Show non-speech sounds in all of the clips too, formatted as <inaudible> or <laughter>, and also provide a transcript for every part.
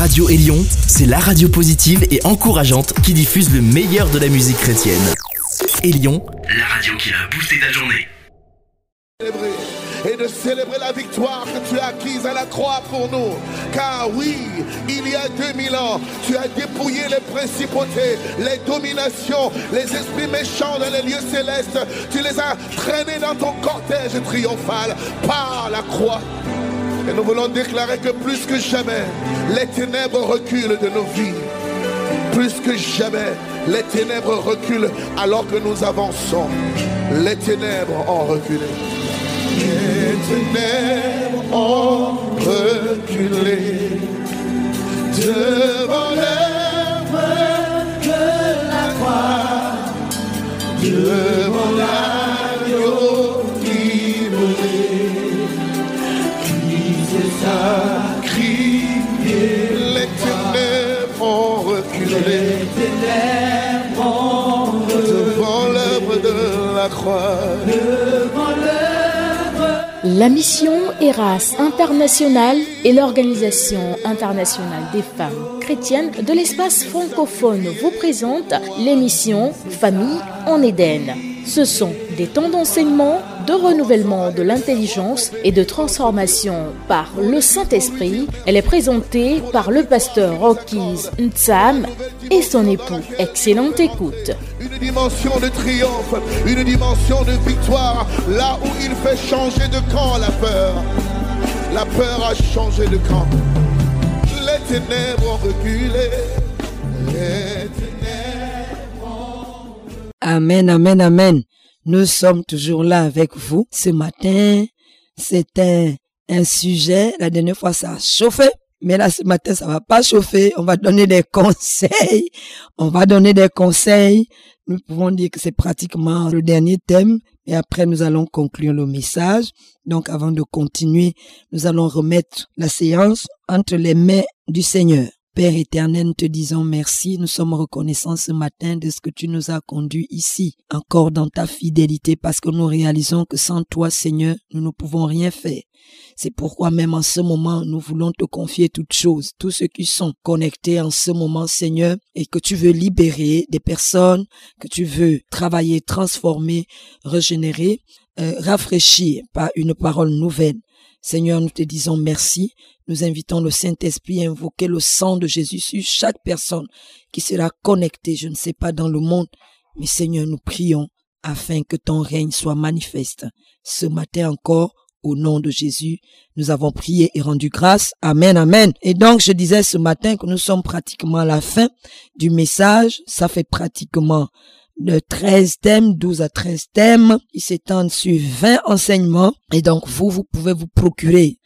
Radio Élion, c'est la radio positive et encourageante qui diffuse le meilleur de la musique chrétienne. Élion, la radio qui a boosté ta journée. Et de célébrer la victoire que tu as acquise à la croix pour nous. Car oui, il y a 2000 ans, tu as dépouillé les principautés, les dominations, les esprits méchants dans les lieux célestes. Tu les as traînés dans ton cortège triomphal par la croix. Et nous voulons déclarer que plus que jamais, les ténèbres reculent de nos vies. Plus que jamais, les ténèbres reculent alors que nous avançons. Les ténèbres ont reculé. Les ténèbres ont reculé devant l'œuvre de la croix, devant l'agneau la mission Eras International est l'organisation internationale des femmes chrétiennes de l'espace francophone vous présente l'émission Famille en Éden. Ce sont des temps d'enseignement, de renouvellement de l'intelligence et de transformation par le Saint-Esprit. Elle est présentée par le pasteur Rockies Ntsam et son époux. Excellente écoute. Une dimension de triomphe, une dimension de victoire, là où il fait changer de camp la peur. La peur a changé de camp. Les ténèbres ont reculé. Les ténèbres Amen, amen, amen. Nous sommes toujours là avec vous. Ce matin, c'était un sujet. La dernière fois, ça a chauffé. Mais là, ce matin, ça va pas chauffer. On va donner des conseils. On va donner des conseils. Nous pouvons dire que c'est pratiquement le dernier thème. Et après, nous allons conclure le message. Donc, avant de continuer, nous allons remettre la séance entre les mains du Seigneur. Père éternel, nous te disons merci. Nous sommes reconnaissants ce matin de ce que tu nous as conduits ici, encore dans ta fidélité, parce que nous réalisons que sans toi, Seigneur, nous ne pouvons rien faire. C'est pourquoi même en ce moment, nous voulons te confier toutes choses, tous ceux qui sont connectés en ce moment, Seigneur, et que tu veux libérer des personnes, que tu veux travailler, transformer, régénérer, euh, rafraîchir par une parole nouvelle. Seigneur, nous te disons merci. Nous invitons le Saint-Esprit à invoquer le sang de Jésus sur chaque personne qui sera connectée, je ne sais pas, dans le monde. Mais Seigneur, nous prions afin que ton règne soit manifeste. Ce matin encore, au nom de Jésus, nous avons prié et rendu grâce. Amen, amen. Et donc, je disais ce matin que nous sommes pratiquement à la fin du message. Ça fait pratiquement de 13 thèmes, 12 à 13 thèmes. Ils s'étendent sur 20 enseignements. Et donc, vous, vous pouvez vous procurer,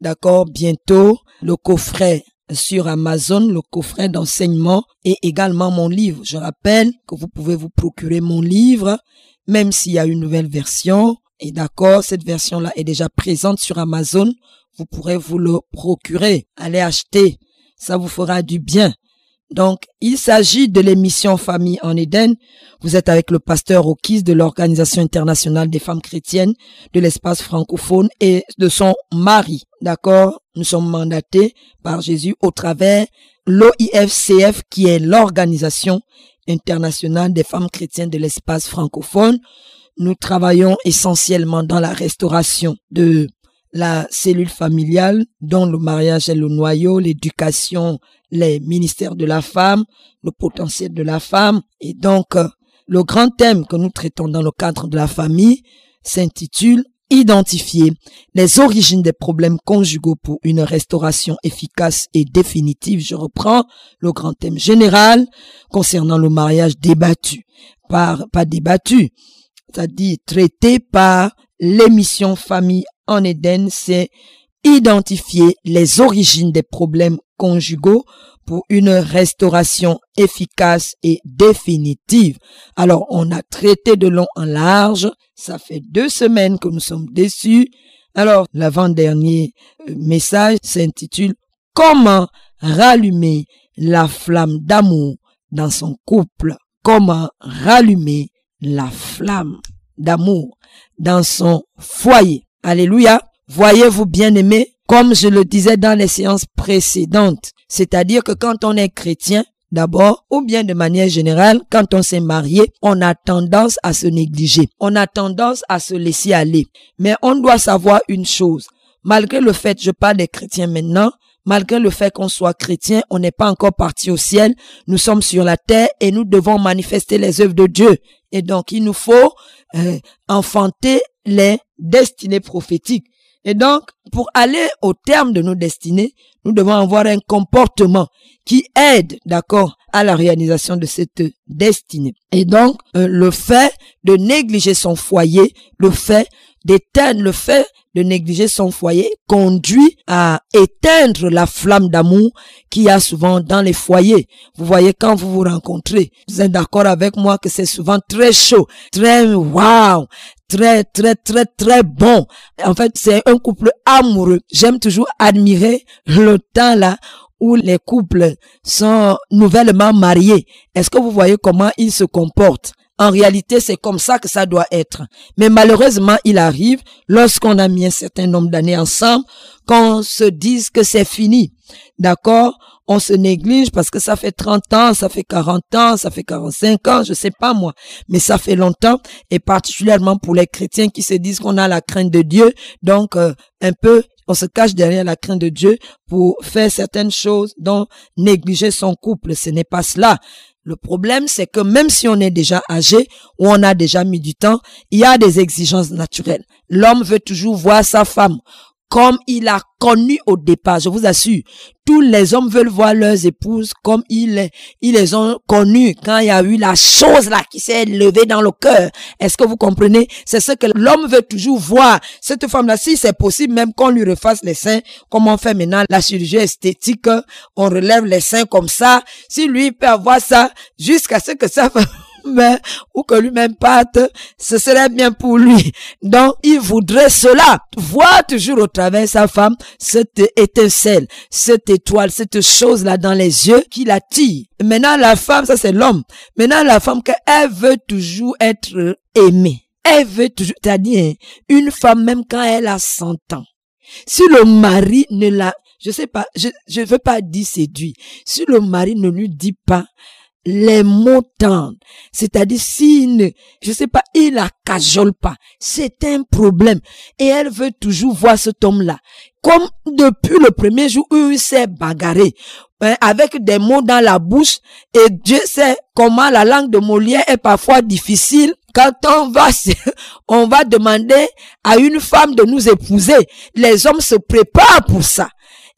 d'accord, bientôt, le coffret sur Amazon, le coffret d'enseignement et également mon livre. Je rappelle que vous pouvez vous procurer mon livre, même s'il y a une nouvelle version. Et d'accord, cette version-là est déjà présente sur Amazon. Vous pourrez vous le procurer. Allez acheter. Ça vous fera du bien. Donc, il s'agit de l'émission Famille en Éden. Vous êtes avec le pasteur Okis de l'Organisation internationale des femmes chrétiennes de l'espace francophone et de son mari. D'accord? Nous sommes mandatés par Jésus au travers l'OIFCF qui est l'Organisation internationale des femmes chrétiennes de l'espace francophone. Nous travaillons essentiellement dans la restauration de la cellule familiale dont le mariage est le noyau, l'éducation, les ministères de la femme, le potentiel de la femme. Et donc, euh, le grand thème que nous traitons dans le cadre de la famille s'intitule Identifier les origines des problèmes conjugaux pour une restauration efficace et définitive. Je reprends le grand thème général concernant le mariage débattu. Par, pas débattu, c'est-à-dire traité par l'émission Famille en Éden, c'est identifier les origines des problèmes conjugaux pour une restauration efficace et définitive. Alors, on a traité de long en large. Ça fait deux semaines que nous sommes déçus. Alors, l'avant-dernier euh, message s'intitule Comment rallumer la flamme d'amour dans son couple? Comment rallumer la flamme d'amour dans son foyer? Alléluia. Voyez-vous bien aimé, comme je le disais dans les séances précédentes. C'est-à-dire que quand on est chrétien, D'abord, ou bien de manière générale, quand on s'est marié, on a tendance à se négliger. On a tendance à se laisser aller. Mais on doit savoir une chose. Malgré le fait, je parle des chrétiens maintenant, malgré le fait qu'on soit chrétien, on n'est pas encore parti au ciel. Nous sommes sur la terre et nous devons manifester les œuvres de Dieu. Et donc, il nous faut euh, enfanter les destinées prophétiques. Et donc, pour aller au terme de nos destinées, nous devons avoir un comportement qui aide, d'accord, à la réalisation de cette destinée. Et donc, euh, le fait de négliger son foyer, le fait d'éteindre, le fait de négliger son foyer conduit à éteindre la flamme d'amour qu'il y a souvent dans les foyers. Vous voyez, quand vous vous rencontrez, vous êtes d'accord avec moi que c'est souvent très chaud, très wow, très, très, très, très bon. En fait, c'est un couple amoureux. J'aime toujours admirer le temps là où les couples sont nouvellement mariés. Est-ce que vous voyez comment ils se comportent? En réalité, c'est comme ça que ça doit être. Mais malheureusement, il arrive, lorsqu'on a mis un certain nombre d'années ensemble, qu'on se dise que c'est fini. D'accord? On se néglige parce que ça fait 30 ans, ça fait 40 ans, ça fait 45 ans, je sais pas moi. Mais ça fait longtemps et particulièrement pour les chrétiens qui se disent qu'on a la crainte de Dieu. Donc, euh, un peu, on se cache derrière la crainte de Dieu pour faire certaines choses dont négliger son couple. Ce n'est pas cela. Le problème, c'est que même si on est déjà âgé ou on a déjà mis du temps, il y a des exigences naturelles. L'homme veut toujours voir sa femme comme il a connu au départ. Je vous assure, tous les hommes veulent voir leurs épouses comme ils, ils les ont connues quand il y a eu la chose là qui s'est levée dans le cœur. Est-ce que vous comprenez? C'est ce que l'homme veut toujours voir. Cette femme-là, si c'est possible, même qu'on lui refasse les seins, comme on fait maintenant la chirurgie esthétique, on relève les seins comme ça. Si lui peut avoir ça, jusqu'à ce que ça ou que lui-même parte, ce serait bien pour lui. Donc, il voudrait cela, voir toujours au travers sa femme cette étincelle, cette étoile, cette chose-là dans les yeux qui l'attire. Maintenant, la femme, ça c'est l'homme. Maintenant, la femme, qu'elle veut toujours être aimée. Elle veut toujours, c'est-à-dire, une femme, même quand elle a 100 ans, si le mari ne la, je sais pas, je, je veux pas dire séduit, si le mari ne lui dit pas, les tendres. C'est-à-dire, s'il ne, je sais pas, il la cajole pas. C'est un problème. Et elle veut toujours voir cet homme-là. Comme depuis le premier jour où il s'est bagarré, hein, avec des mots dans la bouche, et Dieu sait comment la langue de Molière est parfois difficile. Quand on va, <laughs> on va demander à une femme de nous épouser, les hommes se préparent pour ça.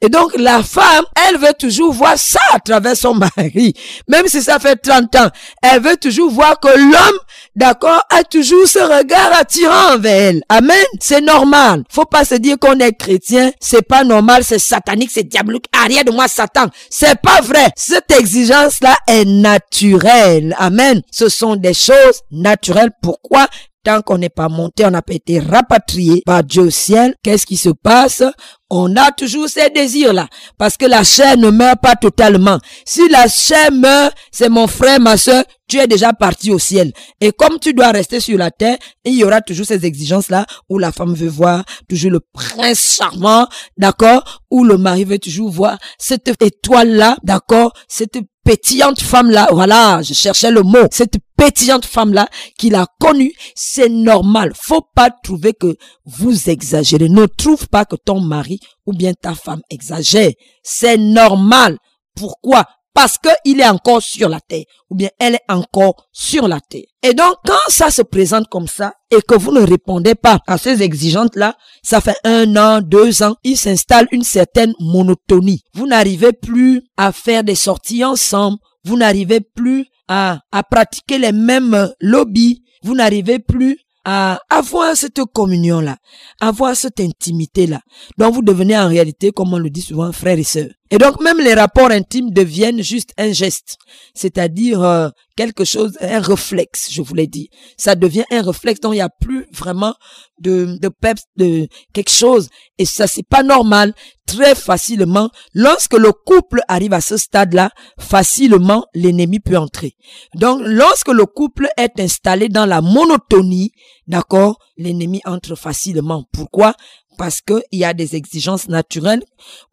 Et donc, la femme, elle veut toujours voir ça à travers son mari. Même si ça fait 30 ans, elle veut toujours voir que l'homme, d'accord, a toujours ce regard attirant envers elle. Amen. C'est normal. Faut pas se dire qu'on est chrétien. C'est pas normal. C'est satanique. C'est diabolique. Arrière de moi, Satan. C'est pas vrai. Cette exigence-là est naturelle. Amen. Ce sont des choses naturelles. Pourquoi? tant qu'on n'est pas monté, on n'a pas été rapatrié par Dieu au ciel, qu'est-ce qui se passe? On a toujours ces désirs-là, parce que la chair ne meurt pas totalement. Si la chair meurt, c'est mon frère, ma soeur, tu es déjà parti au ciel. Et comme tu dois rester sur la terre, il y aura toujours ces exigences-là où la femme veut voir toujours le prince charmant, d'accord Où le mari veut toujours voir cette étoile-là, d'accord Cette pétillante femme-là, voilà, je cherchais le mot, cette pétillante femme-là qu'il a connue, c'est normal. Faut pas trouver que vous exagérez. Ne trouve pas que ton mari ou bien ta femme exagère. C'est normal. Pourquoi? parce qu'il est encore sur la terre, ou bien elle est encore sur la terre. Et donc, quand ça se présente comme ça, et que vous ne répondez pas à ces exigences-là, ça fait un an, deux ans, il s'installe une certaine monotonie. Vous n'arrivez plus à faire des sorties ensemble, vous n'arrivez plus à, à pratiquer les mêmes lobbies, vous n'arrivez plus à avoir cette communion-là, avoir cette intimité-là. Donc vous devenez en réalité, comme on le dit souvent, frère et sœur. Et donc même les rapports intimes deviennent juste un geste, c'est-à-dire euh, quelque chose, un réflexe, je vous l'ai dit. Ça devient un réflexe, donc il n'y a plus vraiment de, de de quelque chose. Et ça, c'est pas normal. Très facilement, lorsque le couple arrive à ce stade-là, facilement, l'ennemi peut entrer. Donc, lorsque le couple est installé dans la monotonie, d'accord, l'ennemi entre facilement. Pourquoi? Parce que il y a des exigences naturelles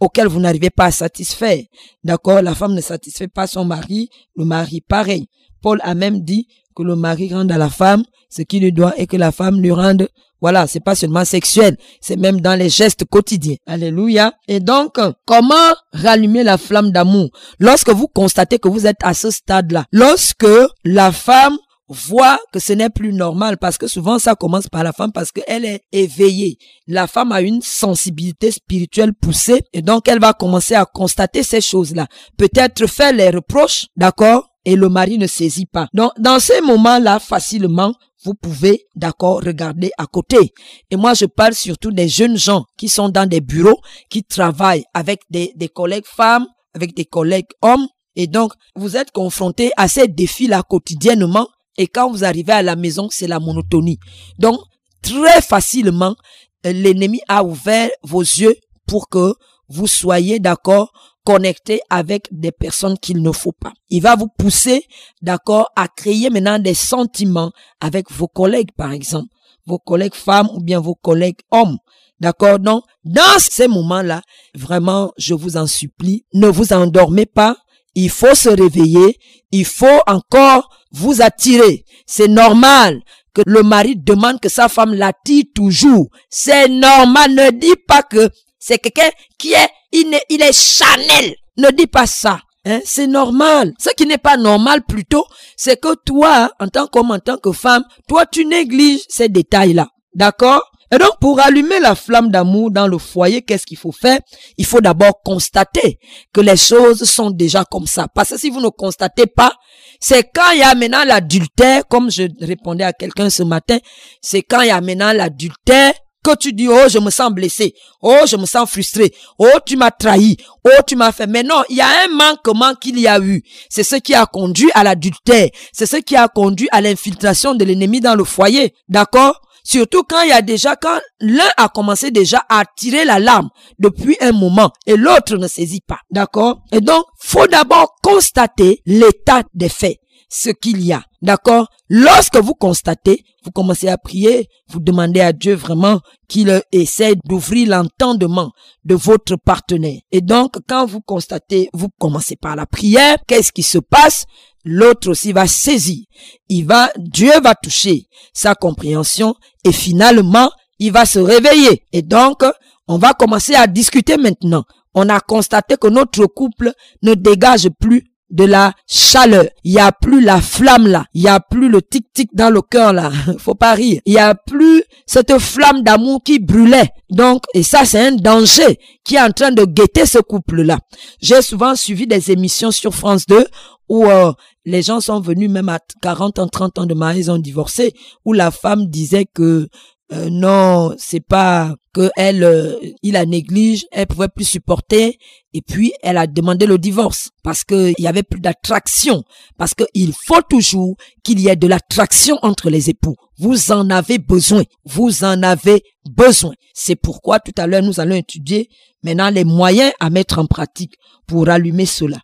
auxquelles vous n'arrivez pas à satisfaire. D'accord? La femme ne satisfait pas son mari, le mari pareil. Paul a même dit que le mari rende à la femme ce qu'il lui doit et que la femme lui rende voilà, c'est pas seulement sexuel, c'est même dans les gestes quotidiens. Alléluia. Et donc, comment rallumer la flamme d'amour? Lorsque vous constatez que vous êtes à ce stade-là Lorsque la femme voit que ce n'est plus normal parce que souvent ça commence par la femme parce qu'elle est éveillée. La femme a une sensibilité spirituelle poussée et donc elle va commencer à constater ces choses-là. Peut-être faire les reproches, d'accord et le mari ne saisit pas. Donc, dans ces moments-là, facilement, vous pouvez, d'accord, regarder à côté. Et moi, je parle surtout des jeunes gens qui sont dans des bureaux, qui travaillent avec des, des collègues femmes, avec des collègues hommes. Et donc, vous êtes confrontés à ces défis-là quotidiennement. Et quand vous arrivez à la maison, c'est la monotonie. Donc, très facilement, l'ennemi a ouvert vos yeux pour que vous soyez d'accord connecté avec des personnes qu'il ne faut pas. Il va vous pousser, d'accord, à créer maintenant des sentiments avec vos collègues, par exemple, vos collègues femmes ou bien vos collègues hommes. D'accord? Donc, dans ces moments-là, vraiment, je vous en supplie, ne vous endormez pas. Il faut se réveiller. Il faut encore vous attirer. C'est normal que le mari demande que sa femme l'attire toujours. C'est normal. Ne dis pas que c'est quelqu'un qui est, il est, il Chanel. Ne dis pas ça. Hein? C'est normal. Ce qui n'est pas normal plutôt, c'est que toi, en tant qu'homme, en tant que femme, toi, tu négliges ces détails-là. D'accord? Et donc, pour allumer la flamme d'amour dans le foyer, qu'est-ce qu'il faut faire? Il faut d'abord constater que les choses sont déjà comme ça. Parce que si vous ne constatez pas, c'est quand il y a maintenant l'adultère, comme je répondais à quelqu'un ce matin, c'est quand il y a maintenant l'adultère que tu dis, oh, je me sens blessé, oh, je me sens frustré, oh, tu m'as trahi, oh, tu m'as fait. Mais non, il y a un manquement qu'il y a eu. C'est ce qui a conduit à l'adultère. C'est ce qui a conduit à l'infiltration de l'ennemi dans le foyer. D'accord? Surtout quand il y a déjà, quand l'un a commencé déjà à tirer la larme depuis un moment et l'autre ne saisit pas. D'accord? Et donc, faut d'abord constater l'état des faits ce qu'il y a. D'accord? Lorsque vous constatez, vous commencez à prier, vous demandez à Dieu vraiment qu'il essaie d'ouvrir l'entendement de votre partenaire. Et donc, quand vous constatez, vous commencez par la prière, qu'est-ce qui se passe? L'autre aussi va saisir. Il va, Dieu va toucher sa compréhension et finalement, il va se réveiller. Et donc, on va commencer à discuter maintenant. On a constaté que notre couple ne dégage plus de la chaleur. Il y a plus la flamme là. Il y a plus le tic-tic dans le cœur là. <laughs> Faut pas rire. Il y a plus cette flamme d'amour qui brûlait. Donc, et ça, c'est un danger qui est en train de guetter ce couple-là. J'ai souvent suivi des émissions sur France 2 où euh, les gens sont venus même à 40 ans, 30 ans de mariage, ils ont divorcé, où la femme disait que euh, non, c'est pas que elle, euh, il la néglige, elle pouvait plus supporter, et puis elle a demandé le divorce parce que il y avait plus d'attraction, parce que il faut toujours qu'il y ait de l'attraction entre les époux. Vous en avez besoin, vous en avez besoin. C'est pourquoi tout à l'heure nous allons étudier maintenant les moyens à mettre en pratique pour allumer cela.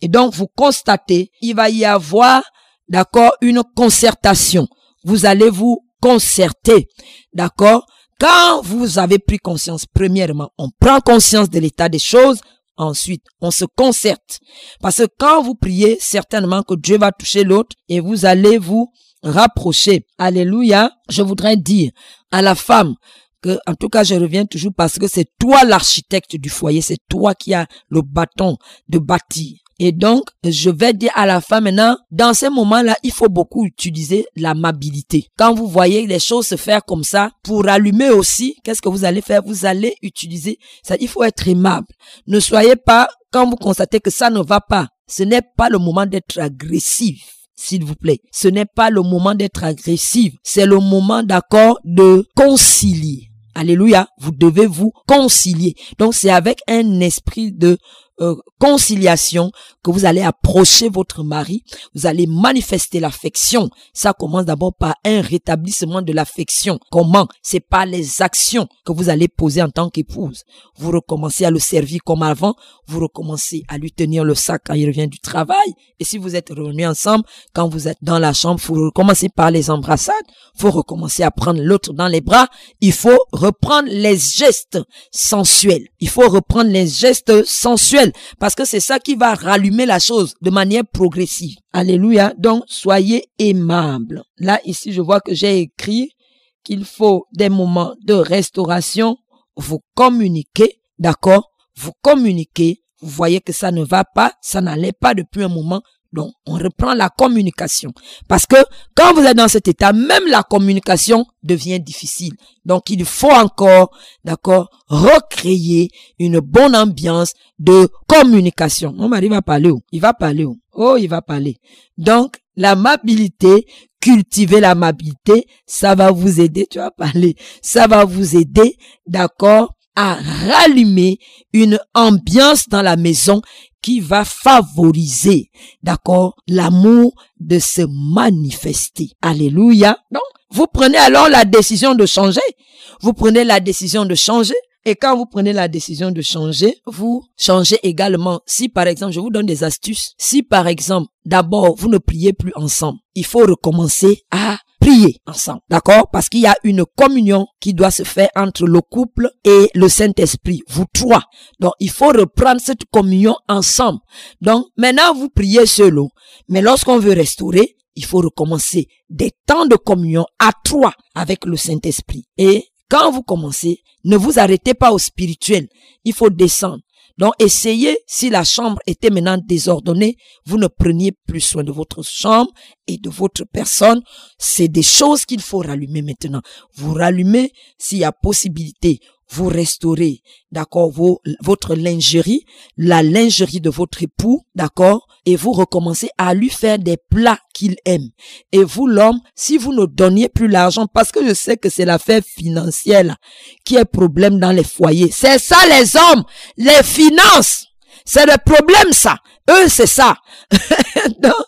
Et donc vous constatez, il va y avoir, d'accord, une concertation. Vous allez vous concerté. D'accord? Quand vous avez pris conscience, premièrement, on prend conscience de l'état des choses. Ensuite, on se concerte. Parce que quand vous priez, certainement que Dieu va toucher l'autre et vous allez vous rapprocher. Alléluia. Je voudrais dire à la femme que, en tout cas, je reviens toujours parce que c'est toi l'architecte du foyer, c'est toi qui as le bâton de bâtir. Et donc, je vais dire à la fin maintenant, dans ces moments-là, il faut beaucoup utiliser l'amabilité. Quand vous voyez les choses se faire comme ça, pour allumer aussi, qu'est-ce que vous allez faire? Vous allez utiliser, ça, il faut être aimable. Ne soyez pas, quand vous constatez que ça ne va pas, ce n'est pas le moment d'être agressif s'il vous plaît. Ce n'est pas le moment d'être agressif, c'est le moment d'accord de concilier. Alléluia, vous devez vous concilier. Donc c'est avec un esprit de euh, conciliation que vous allez approcher votre mari, vous allez manifester l'affection. Ça commence d'abord par un rétablissement de l'affection. Comment? C'est par les actions que vous allez poser en tant qu'épouse. Vous recommencez à le servir comme avant, vous recommencez à lui tenir le sac quand il revient du travail. Et si vous êtes revenus ensemble, quand vous êtes dans la chambre, vous recommencez par les embrassades, vous recommencez à prendre l'autre dans les bras. Il faut reprendre les gestes sensuels. Il faut reprendre les gestes sensuels parce que c'est ça qui va rallumer la chose de manière progressive. Alléluia. Donc, soyez aimables. Là, ici, je vois que j'ai écrit qu'il faut des moments de restauration, vous communiquer, d'accord? Vous communiquez, vous voyez que ça ne va pas, ça n'allait pas depuis un moment, donc, on reprend la communication. Parce que quand vous êtes dans cet état, même la communication devient difficile. Donc, il faut encore, d'accord, recréer une bonne ambiance de communication. Mon mari va parler où? Il va parler où? Oh, il va parler. Donc, l'amabilité, cultiver l'amabilité, ça va vous aider, tu vas parler. Ça va vous aider, d'accord, à rallumer une ambiance dans la maison qui va favoriser, d'accord, l'amour de se manifester. Alléluia. Donc, vous prenez alors la décision de changer. Vous prenez la décision de changer. Et quand vous prenez la décision de changer, vous changez également. Si par exemple, je vous donne des astuces. Si par exemple, d'abord, vous ne priez plus ensemble, il faut recommencer à prier ensemble. D'accord? Parce qu'il y a une communion qui doit se faire entre le couple et le Saint-Esprit, vous trois. Donc, il faut reprendre cette communion ensemble. Donc, maintenant, vous priez seul. Mais lorsqu'on veut restaurer, il faut recommencer des temps de communion à trois avec le Saint-Esprit. Et quand vous commencez, ne vous arrêtez pas au spirituel. Il faut descendre. Donc essayez, si la chambre était maintenant désordonnée, vous ne preniez plus soin de votre chambre et de votre personne. C'est des choses qu'il faut rallumer maintenant. Vous rallumez s'il y a possibilité vous restaurez, d'accord, votre lingerie, la lingerie de votre époux, d'accord, et vous recommencez à lui faire des plats qu'il aime. Et vous, l'homme, si vous ne donniez plus l'argent, parce que je sais que c'est l'affaire financière qui est problème dans les foyers. C'est ça les hommes, les finances. C'est le problème ça. Eux, c'est ça. <laughs>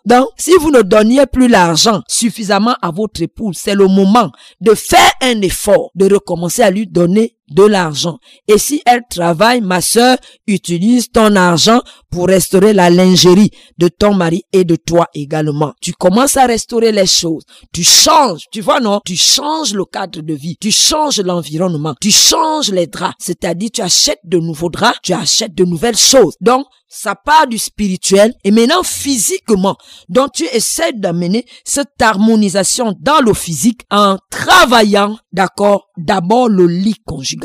donc, si vous ne donniez plus l'argent suffisamment à votre épouse, c'est le moment de faire un effort, de recommencer à lui donner de l'argent. Et si elle travaille, ma soeur, utilise ton argent pour restaurer la lingerie de ton mari et de toi également. Tu commences à restaurer les choses. Tu changes, tu vois non? Tu changes le cadre de vie. Tu changes l'environnement. Tu changes les draps. C'est-à-dire, tu achètes de nouveaux draps. Tu achètes de nouvelles choses. Donc, ça part du spirituel et maintenant physiquement. Donc tu essaies d'amener cette harmonisation dans le physique en travaillant, d'accord, d'abord le lit conjugal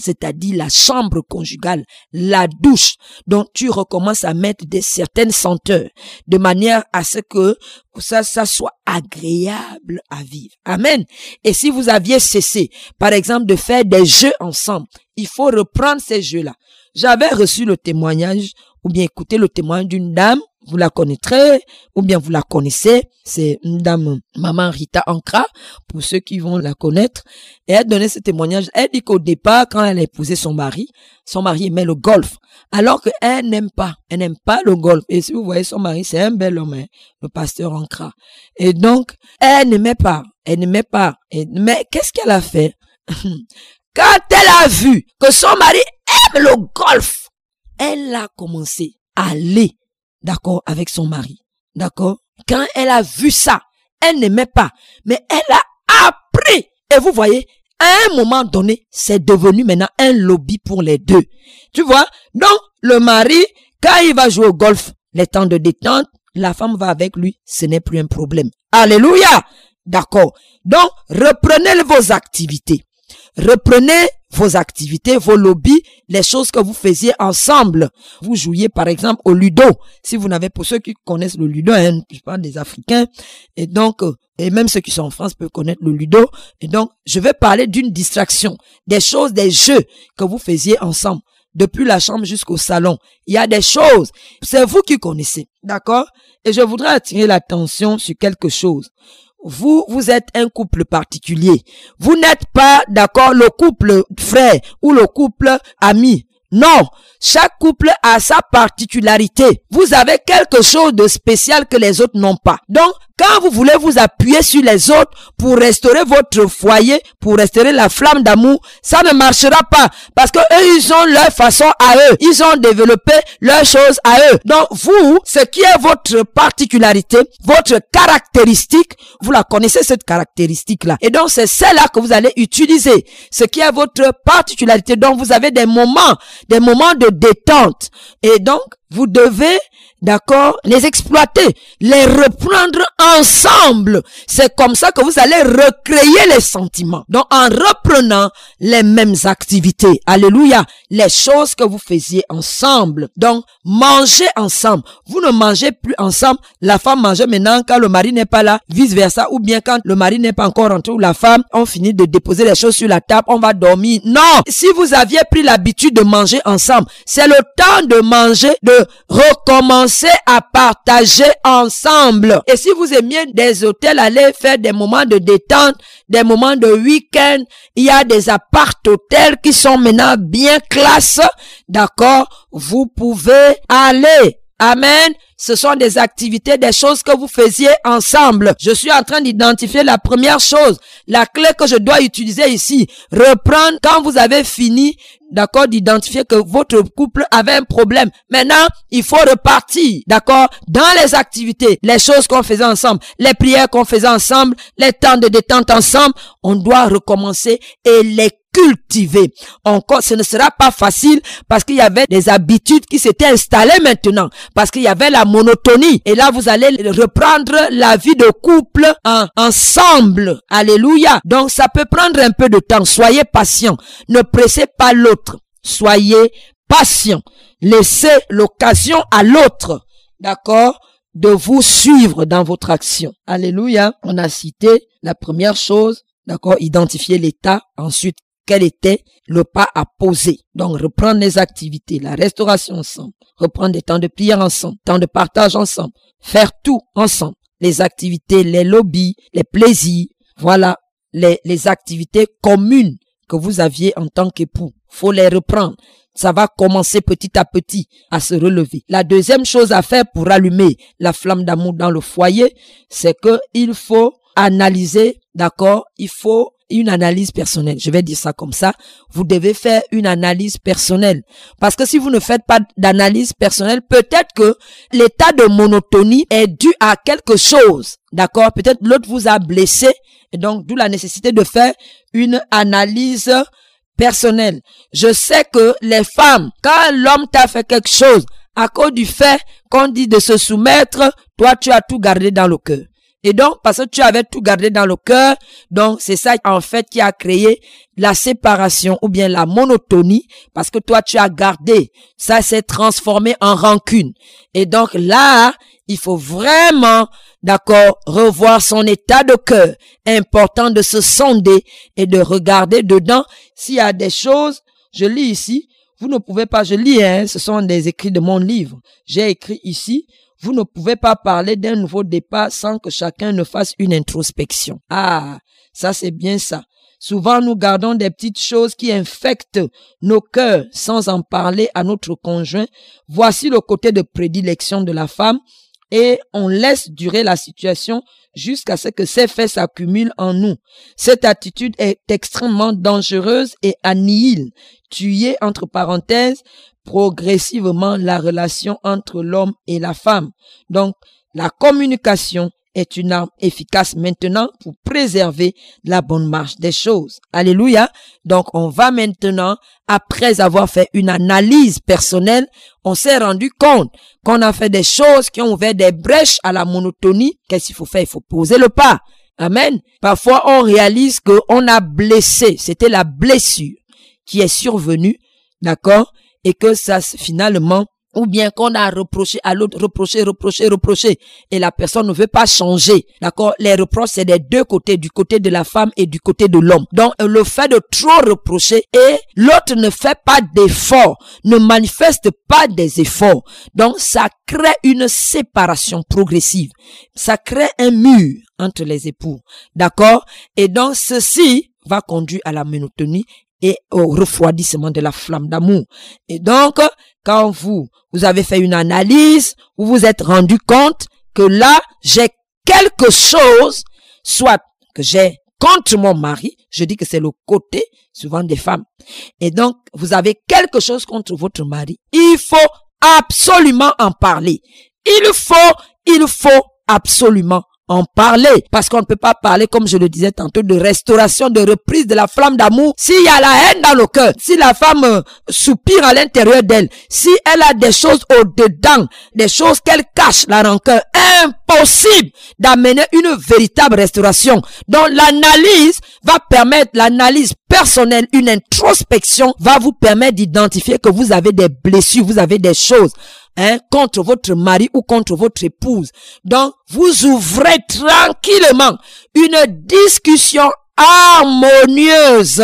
c'est-à-dire la chambre conjugale, la douche. Donc tu recommences à mettre des certaines senteurs de manière à ce que ça, ça soit agréable à vivre. Amen. Et si vous aviez cessé, par exemple, de faire des jeux ensemble, il faut reprendre ces jeux-là. J'avais reçu le témoignage ou bien écoutez le témoignage d'une dame, vous la connaîtrez, ou bien vous la connaissez, c'est une dame, maman Rita Ankra, pour ceux qui vont la connaître, et elle donnait ce témoignage, elle dit qu'au départ, quand elle a épousé son mari, son mari aimait le golf, alors qu'elle n'aime pas, elle n'aime pas le golf, et si vous voyez son mari, c'est un bel homme, hein, le pasteur Ankra, et donc, elle n'aimait pas, elle n'aimait pas, mais qu'est-ce qu'elle a fait? <laughs> Quand elle a vu que son mari aime le golf, elle a commencé à aller, d'accord, avec son mari. D'accord? Quand elle a vu ça, elle n'aimait pas, mais elle a appris. Et vous voyez, à un moment donné, c'est devenu maintenant un lobby pour les deux. Tu vois? Donc, le mari, quand il va jouer au golf, les temps de détente, la femme va avec lui, ce n'est plus un problème. Alléluia D'accord. Donc, reprenez vos activités. Reprenez vos activités, vos lobbies, les choses que vous faisiez ensemble. Vous jouiez par exemple au ludo. Si vous n'avez, pour ceux qui connaissent le ludo, hein, je parle des Africains, et donc, euh, et même ceux qui sont en France peuvent connaître le ludo. Et donc, je vais parler d'une distraction, des choses, des jeux que vous faisiez ensemble. Depuis la chambre jusqu'au salon. Il y a des choses. C'est vous qui connaissez. D'accord? Et je voudrais attirer l'attention sur quelque chose vous, vous êtes un couple particulier. Vous n'êtes pas, d'accord, le couple frère ou le couple ami. Non, chaque couple a sa particularité. Vous avez quelque chose de spécial que les autres n'ont pas. Donc, quand vous voulez vous appuyer sur les autres pour restaurer votre foyer, pour restaurer la flamme d'amour, ça ne marchera pas. Parce que eux, ils ont leur façon à eux. Ils ont développé leurs choses à eux. Donc, vous, ce qui est votre particularité, votre caractéristique, vous la connaissez cette caractéristique-là. Et donc, c'est celle-là que vous allez utiliser. Ce qui est votre particularité. Donc, vous avez des moments, des moments de détente. Et donc, vous devez d'accord, les exploiter, les reprendre ensemble. C'est comme ça que vous allez recréer les sentiments. Donc, en reprenant les mêmes activités, alléluia, les choses que vous faisiez ensemble. Donc, mangez ensemble. Vous ne mangez plus ensemble. La femme mange maintenant quand le mari n'est pas là, vice versa, ou bien quand le mari n'est pas encore rentré ou la femme, on finit de déposer les choses sur la table, on va dormir. Non! Si vous aviez pris l'habitude de manger ensemble, c'est le temps de manger, de recommencer à partager ensemble. Et si vous aimiez des hôtels, allez faire des moments de détente, des moments de week-end. Il y a des appart-hôtels qui sont maintenant bien classe. D'accord? Vous pouvez aller. Amen. Ce sont des activités, des choses que vous faisiez ensemble. Je suis en train d'identifier la première chose, la clé que je dois utiliser ici. Reprendre quand vous avez fini d'accord, d'identifier que votre couple avait un problème. Maintenant, il faut repartir, d'accord, dans les activités, les choses qu'on faisait ensemble, les prières qu'on faisait ensemble, les temps de détente ensemble. On doit recommencer et les cultiver. Encore, ce ne sera pas facile parce qu'il y avait des habitudes qui s'étaient installées maintenant, parce qu'il y avait la monotonie. Et là, vous allez reprendre la vie de couple en, ensemble. Alléluia. Donc, ça peut prendre un peu de temps. Soyez patient. Ne pressez pas l'autre. Soyez patient. Laissez l'occasion à l'autre. D'accord? de vous suivre dans votre action. Alléluia. On a cité la première chose, d'accord, identifier l'état, ensuite quel était le pas à poser. Donc, reprendre les activités, la restauration ensemble, reprendre des temps de prière ensemble, temps de partage ensemble, faire tout ensemble. Les activités, les lobbies, les plaisirs, voilà, les, les activités communes que vous aviez en tant qu'époux. Faut les reprendre. Ça va commencer petit à petit à se relever. La deuxième chose à faire pour allumer la flamme d'amour dans le foyer, c'est que il faut analyser, d'accord? Il faut une analyse personnelle. Je vais dire ça comme ça. Vous devez faire une analyse personnelle. Parce que si vous ne faites pas d'analyse personnelle, peut-être que l'état de monotonie est dû à quelque chose. D'accord? Peut-être l'autre vous a blessé. Et donc, d'où la nécessité de faire une analyse personnelle. Je sais que les femmes, quand l'homme t'a fait quelque chose, à cause du fait qu'on dit de se soumettre, toi, tu as tout gardé dans le cœur. Et donc, parce que tu avais tout gardé dans le cœur, donc c'est ça en fait qui a créé la séparation ou bien la monotonie, parce que toi tu as gardé, ça s'est transformé en rancune. Et donc là, il faut vraiment, d'accord, revoir son état de cœur. Important de se sonder et de regarder dedans s'il y a des choses, je lis ici, vous ne pouvez pas, je lis, hein, ce sont des écrits de mon livre. J'ai écrit ici, vous ne pouvez pas parler d'un nouveau départ sans que chacun ne fasse une introspection. Ah, ça c'est bien ça. Souvent, nous gardons des petites choses qui infectent nos cœurs sans en parler à notre conjoint. Voici le côté de prédilection de la femme et on laisse durer la situation jusqu'à ce que ces faits s'accumulent en nous. Cette attitude est extrêmement dangereuse et annihile, tuer entre parenthèses, progressivement la relation entre l'homme et la femme. Donc, la communication est une arme efficace maintenant pour préserver la bonne marche des choses. Alléluia. Donc, on va maintenant, après avoir fait une analyse personnelle, on s'est rendu compte qu'on a fait des choses qui ont ouvert des brèches à la monotonie. Qu'est-ce qu'il faut faire? Il faut poser le pas. Amen. Parfois, on réalise qu'on a blessé. C'était la blessure qui est survenue. D'accord? Et que ça finalement ou bien qu'on a reproché à l'autre, reproché, reproché, reproché, et la personne ne veut pas changer. D'accord? Les reproches, c'est des deux côtés, du côté de la femme et du côté de l'homme. Donc, le fait de trop reprocher et l'autre ne fait pas d'efforts, ne manifeste pas des efforts. Donc, ça crée une séparation progressive. Ça crée un mur entre les époux. D'accord? Et donc, ceci va conduire à la monotonie et au refroidissement de la flamme d'amour. Et donc, quand vous, vous avez fait une analyse, vous vous êtes rendu compte que là, j'ai quelque chose, soit que j'ai contre mon mari, je dis que c'est le côté souvent des femmes. Et donc, vous avez quelque chose contre votre mari. Il faut absolument en parler. Il faut, il faut absolument en parler. Parce qu'on ne peut pas parler, comme je le disais tantôt, de restauration, de reprise de la flamme d'amour. S'il y a la haine dans le cœur, si la femme euh, soupire à l'intérieur d'elle, si elle a des choses au-dedans, des choses qu'elle cache, la rancœur, impossible d'amener une véritable restauration. Donc l'analyse va permettre, l'analyse personnelle, une introspection va vous permettre d'identifier que vous avez des blessures, vous avez des choses hein, contre votre mari ou contre votre épouse. Donc, vous ouvrez tranquillement une discussion harmonieuse,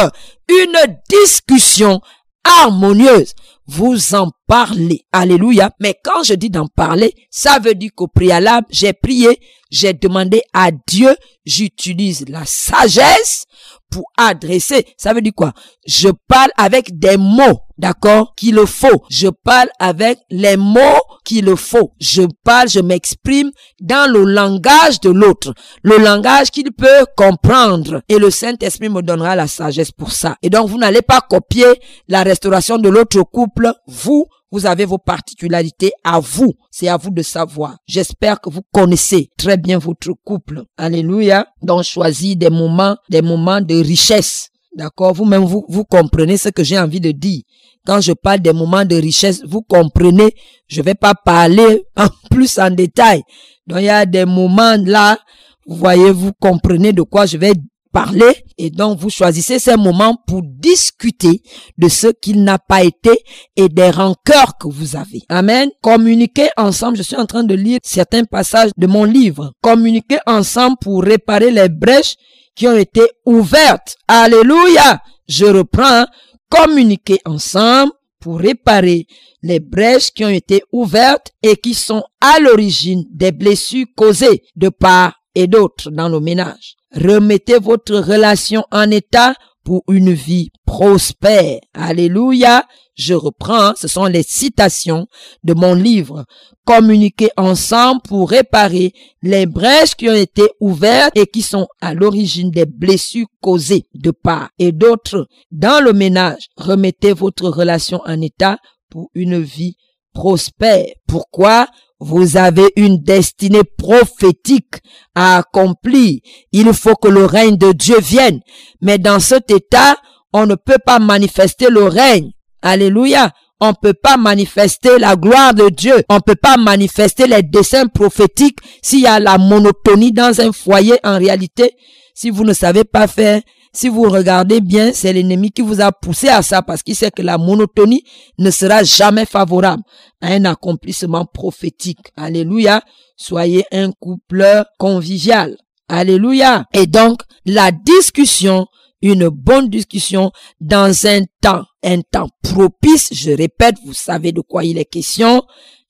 une discussion harmonieuse. Vous en parlez. Alléluia. Mais quand je dis d'en parler, ça veut dire qu'au préalable, j'ai prié, j'ai demandé à Dieu, j'utilise la sagesse pour adresser. Ça veut dire quoi? Je parle avec des mots, d'accord, qu'il faut. Je parle avec les mots qu'il faut. Je parle, je m'exprime dans le langage de l'autre. Le langage qu'il peut comprendre. Et le Saint-Esprit me donnera la sagesse pour ça. Et donc, vous n'allez pas copier la restauration de l'autre couple. Vous, vous avez vos particularités à vous. C'est à vous de savoir. J'espère que vous connaissez très bien votre couple. Alléluia. Donc, choisis des moments, des moments de richesse. D'accord? Vous-même, vous, vous comprenez ce que j'ai envie de dire. Quand je parle des moments de richesse, vous comprenez. Je vais pas parler <laughs> en plus en détail. Donc, il y a des moments là, vous voyez, vous comprenez de quoi je vais parler et donc vous choisissez ces moments pour discuter de ce qu'il n'a pas été et des rancœurs que vous avez. Amen. Communiquer ensemble. Je suis en train de lire certains passages de mon livre. Communiquer ensemble pour réparer les brèches qui ont été ouvertes. Alléluia. Je reprends. Communiquer ensemble pour réparer les brèches qui ont été ouvertes et qui sont à l'origine des blessures causées de part et d'autre dans le ménage. Remettez votre relation en état pour une vie prospère. Alléluia. Je reprends, ce sont les citations de mon livre. Communiquer ensemble pour réparer les brèches qui ont été ouvertes et qui sont à l'origine des blessures causées de part et d'autres dans le ménage. Remettez votre relation en état pour une vie prospère. Pourquoi? Vous avez une destinée prophétique à accomplir. Il faut que le règne de Dieu vienne. Mais dans cet état, on ne peut pas manifester le règne. Alléluia. On ne peut pas manifester la gloire de Dieu. On ne peut pas manifester les desseins prophétiques s'il y a la monotonie dans un foyer. En réalité, si vous ne savez pas faire si vous regardez bien, c'est l'ennemi qui vous a poussé à ça parce qu'il sait que la monotonie ne sera jamais favorable à un accomplissement prophétique. Alléluia. Soyez un couple convivial. Alléluia. Et donc, la discussion, une bonne discussion dans un temps, un temps propice, je répète, vous savez de quoi il est question,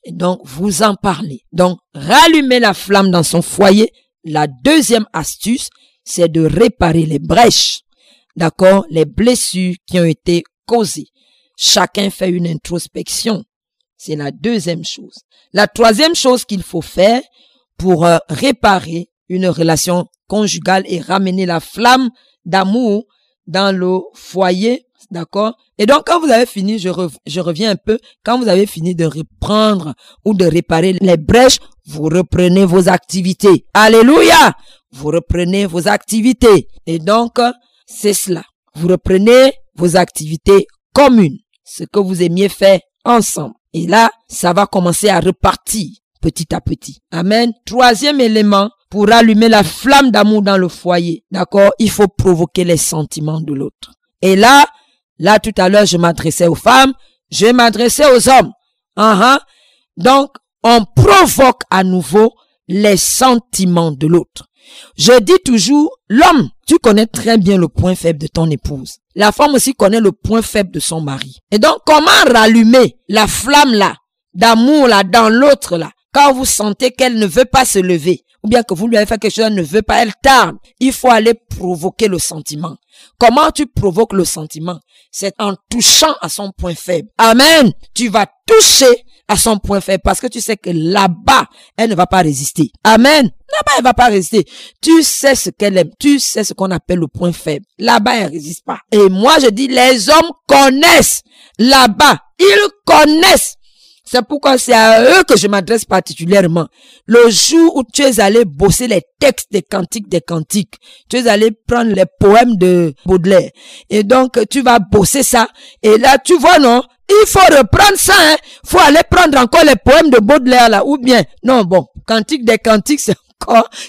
et donc vous en parlez. Donc, rallumer la flamme dans son foyer. La deuxième astuce, c'est de réparer les brèches, d'accord, les blessures qui ont été causées. Chacun fait une introspection. C'est la deuxième chose. La troisième chose qu'il faut faire pour euh, réparer une relation conjugale et ramener la flamme d'amour dans le foyer, d'accord Et donc, quand vous avez fini, je, je reviens un peu, quand vous avez fini de reprendre ou de réparer les brèches, vous reprenez vos activités. Alléluia vous reprenez vos activités. Et donc, c'est cela. Vous reprenez vos activités communes, ce que vous aimiez faire ensemble. Et là, ça va commencer à repartir petit à petit. Amen. Troisième élément, pour allumer la flamme d'amour dans le foyer, d'accord, il faut provoquer les sentiments de l'autre. Et là, là tout à l'heure, je m'adressais aux femmes, je m'adressais aux hommes. Uh Donc, on provoque à nouveau les sentiments de l'autre. Je dis toujours, l'homme, tu connais très bien le point faible de ton épouse. La femme aussi connaît le point faible de son mari. Et donc, comment rallumer la flamme là, d'amour là, dans l'autre là, quand vous sentez qu'elle ne veut pas se lever, ou bien que vous lui avez fait quelque chose, elle ne veut pas, elle tarde. Il faut aller provoquer le sentiment. Comment tu provoques le sentiment? C'est en touchant à son point faible. Amen. Tu vas toucher à son point faible parce que tu sais que là-bas, elle ne va pas résister. Amen. Là-bas, elle va pas résister. Tu sais ce qu'elle aime. Tu sais ce qu'on appelle le point faible. Là-bas, elle résiste pas. Et moi, je dis, les hommes connaissent là-bas. Ils connaissent c'est pourquoi c'est à eux que je m'adresse particulièrement. Le jour où tu es allé bosser les textes des cantiques des cantiques, tu es allé prendre les poèmes de Baudelaire. Et donc, tu vas bosser ça. Et là, tu vois, non? Il faut reprendre ça, hein. Faut aller prendre encore les poèmes de Baudelaire, là. Ou bien, non, bon, cantique des cantiques, c'est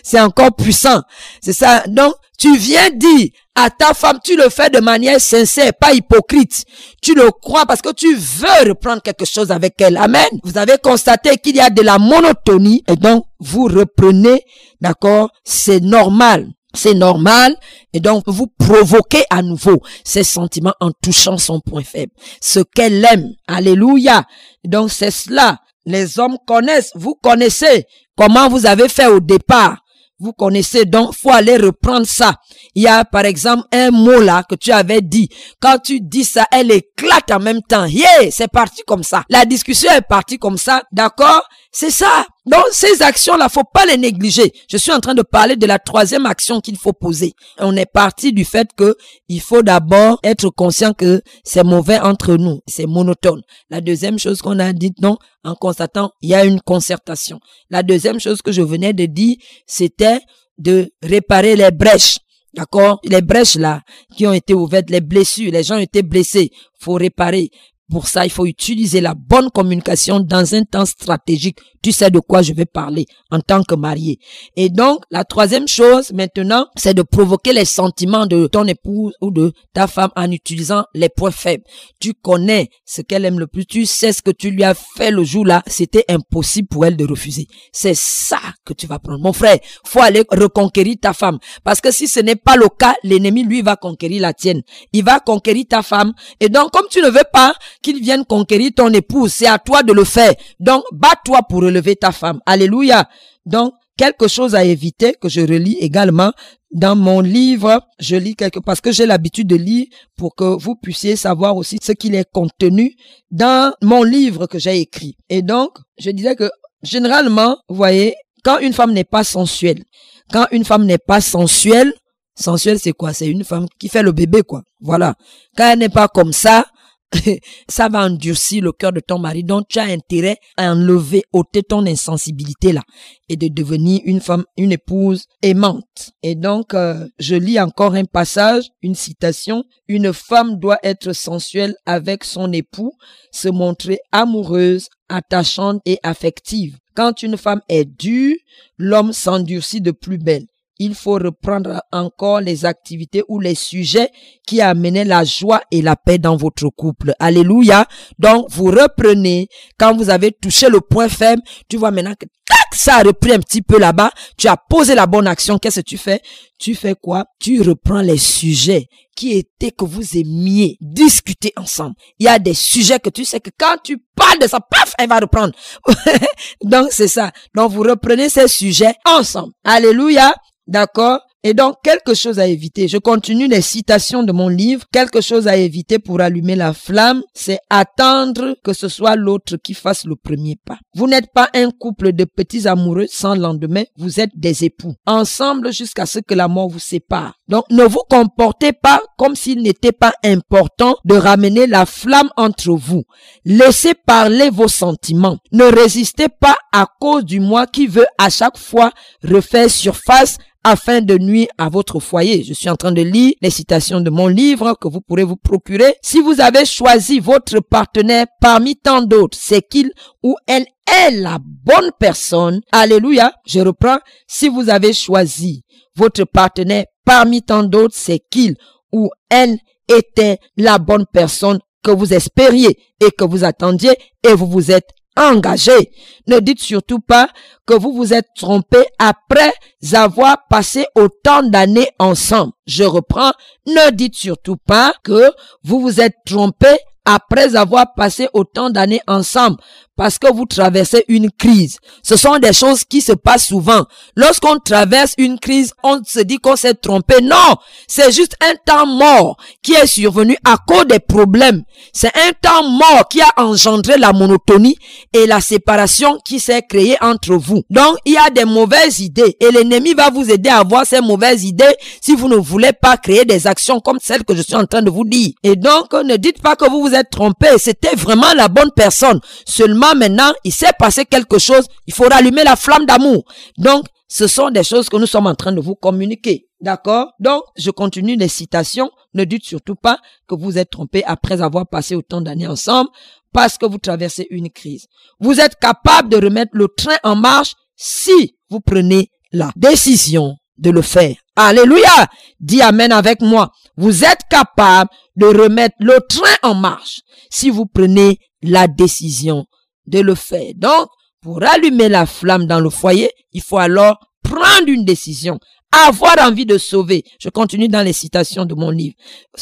c'est encore puissant. C'est ça. Donc, tu viens dire à ta femme, tu le fais de manière sincère, pas hypocrite. Tu le crois parce que tu veux reprendre quelque chose avec elle. Amen. Vous avez constaté qu'il y a de la monotonie et donc vous reprenez, d'accord? C'est normal. C'est normal. Et donc, vous provoquez à nouveau ces sentiments en touchant son point faible. Ce qu'elle aime. Alléluia. Donc, c'est cela. Les hommes connaissent. Vous connaissez comment vous avez fait au départ? Vous connaissez donc, faut aller reprendre ça. Il y a par exemple un mot là que tu avais dit. Quand tu dis ça, elle éclate en même temps. Yeah, c'est parti comme ça. La discussion est partie comme ça, d'accord? C'est ça. Donc ces actions-là, faut pas les négliger. Je suis en train de parler de la troisième action qu'il faut poser. On est parti du fait que il faut d'abord être conscient que c'est mauvais entre nous, c'est monotone. La deuxième chose qu'on a dit, non, en constatant, il y a une concertation. La deuxième chose que je venais de dire, c'était de réparer les brèches. D'accord? Les brèches là qui ont été ouvertes, les blessures, les gens ont été blessés. Faut réparer. Pour ça, il faut utiliser la bonne communication dans un temps stratégique. Tu sais de quoi je vais parler en tant que marié. Et donc, la troisième chose maintenant, c'est de provoquer les sentiments de ton épouse ou de ta femme en utilisant les points faibles. Tu connais ce qu'elle aime le plus. Tu sais ce que tu lui as fait le jour-là. C'était impossible pour elle de refuser. C'est ça que tu vas prendre. Mon frère, faut aller reconquérir ta femme. Parce que si ce n'est pas le cas, l'ennemi, lui, va conquérir la tienne. Il va conquérir ta femme. Et donc, comme tu ne veux pas, qu'il vienne conquérir ton épouse. C'est à toi de le faire. Donc, bats-toi pour relever ta femme. Alléluia. Donc, quelque chose à éviter que je relis également dans mon livre. Je lis quelque, parce que j'ai l'habitude de lire pour que vous puissiez savoir aussi ce qu'il est contenu dans mon livre que j'ai écrit. Et donc, je disais que généralement, vous voyez, quand une femme n'est pas sensuelle, quand une femme n'est pas sensuelle, sensuelle c'est quoi? C'est une femme qui fait le bébé, quoi. Voilà. Quand elle n'est pas comme ça, <laughs> ça va endurcir le cœur de ton mari. Donc, tu as intérêt à enlever, ôter ton insensibilité là et de devenir une femme, une épouse aimante. Et donc, euh, je lis encore un passage, une citation. Une femme doit être sensuelle avec son époux, se montrer amoureuse, attachante et affective. Quand une femme est dure, l'homme s'endurcit de plus belle il faut reprendre encore les activités ou les sujets qui amenaient la joie et la paix dans votre couple. Alléluia. Donc, vous reprenez. Quand vous avez touché le point faible, tu vois maintenant que tac, ça a repris un petit peu là-bas. Tu as posé la bonne action. Qu'est-ce que tu fais? Tu fais quoi? Tu reprends les sujets qui étaient que vous aimiez discuter ensemble. Il y a des sujets que tu sais que quand tu parles de ça, paf, elle va reprendre. <laughs> Donc, c'est ça. Donc, vous reprenez ces sujets ensemble. Alléluia. D'accord? Et donc, quelque chose à éviter. Je continue les citations de mon livre. Quelque chose à éviter pour allumer la flamme, c'est attendre que ce soit l'autre qui fasse le premier pas. Vous n'êtes pas un couple de petits amoureux sans lendemain, vous êtes des époux. Ensemble jusqu'à ce que la mort vous sépare. Donc, ne vous comportez pas comme s'il n'était pas important de ramener la flamme entre vous. Laissez parler vos sentiments. Ne résistez pas à cause du moi qui veut à chaque fois refaire surface afin de nuire à votre foyer. Je suis en train de lire les citations de mon livre que vous pourrez vous procurer. Si vous avez choisi votre partenaire parmi tant d'autres, c'est qu'il ou elle est la bonne personne. Alléluia. Je reprends. Si vous avez choisi votre partenaire parmi tant d'autres, c'est qu'il ou elle était la bonne personne que vous espériez et que vous attendiez et vous vous êtes engagé. Ne dites surtout pas que vous vous êtes trompé après avoir passé autant d'années ensemble. Je reprends. Ne dites surtout pas que vous vous êtes trompé après avoir passé autant d'années ensemble. Parce que vous traversez une crise. Ce sont des choses qui se passent souvent. Lorsqu'on traverse une crise, on se dit qu'on s'est trompé. Non, c'est juste un temps mort qui est survenu à cause des problèmes. C'est un temps mort qui a engendré la monotonie et la séparation qui s'est créée entre vous. Donc, il y a des mauvaises idées et l'ennemi va vous aider à avoir ces mauvaises idées si vous ne voulez pas créer des actions comme celles que je suis en train de vous dire. Et donc, ne dites pas que vous vous êtes trompé. C'était vraiment la bonne personne. Seulement, maintenant, il s'est passé quelque chose, il faut rallumer la flamme d'amour. Donc, ce sont des choses que nous sommes en train de vous communiquer. D'accord? Donc, je continue les citations. Ne dites surtout pas que vous êtes trompé après avoir passé autant d'années ensemble parce que vous traversez une crise. Vous êtes capable de remettre le train en marche si vous prenez la décision de le faire. Alléluia. Dis Amen avec moi. Vous êtes capable de remettre le train en marche si vous prenez la décision de le faire. Donc, pour allumer la flamme dans le foyer, il faut alors prendre une décision, avoir envie de sauver. Je continue dans les citations de mon livre.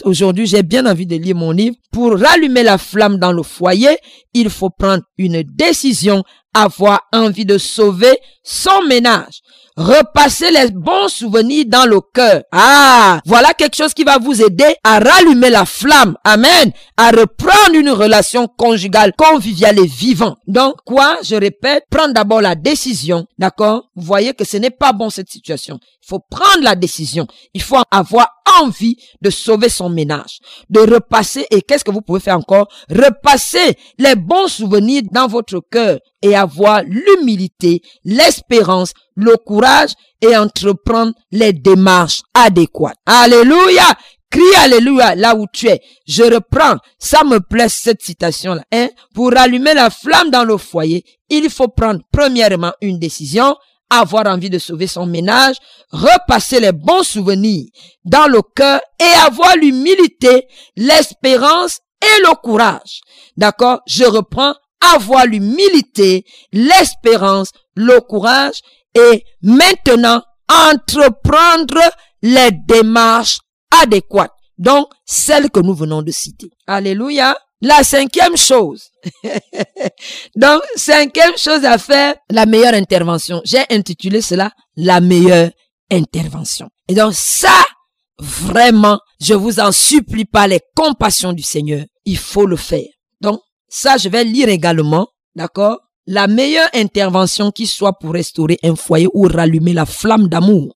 Aujourd'hui, j'ai bien envie de lire mon livre. Pour rallumer la flamme dans le foyer, il faut prendre une décision, avoir envie de sauver son ménage repasser les bons souvenirs dans le cœur. Ah, voilà quelque chose qui va vous aider à rallumer la flamme. Amen. À reprendre une relation conjugale, conviviale et vivante. Donc, quoi? Je répète, prendre d'abord la décision. D'accord? Vous voyez que ce n'est pas bon cette situation. Il faut prendre la décision. Il faut avoir envie de sauver son ménage, de repasser. Et qu'est-ce que vous pouvez faire encore? Repasser les bons souvenirs dans votre cœur et avoir l'humilité, l'espérance, le courage et entreprendre les démarches adéquates. Alléluia! Crie Alléluia là où tu es. Je reprends. Ça me plaît cette citation-là. Hein? Pour allumer la flamme dans le foyer, il faut prendre premièrement une décision, avoir envie de sauver son ménage, repasser les bons souvenirs dans le cœur et avoir l'humilité, l'espérance et le courage. D'accord? Je reprends avoir l'humilité, l'espérance, le courage et maintenant entreprendre les démarches adéquates. Donc, celles que nous venons de citer. Alléluia. La cinquième chose. <laughs> Donc, cinquième chose à faire, la meilleure intervention. J'ai intitulé cela la meilleure intervention. Et donc, ça, vraiment, je vous en supplie pas les compassions du Seigneur. Il faut le faire. Donc, ça, je vais lire également. D'accord? La meilleure intervention qui soit pour restaurer un foyer ou rallumer la flamme d'amour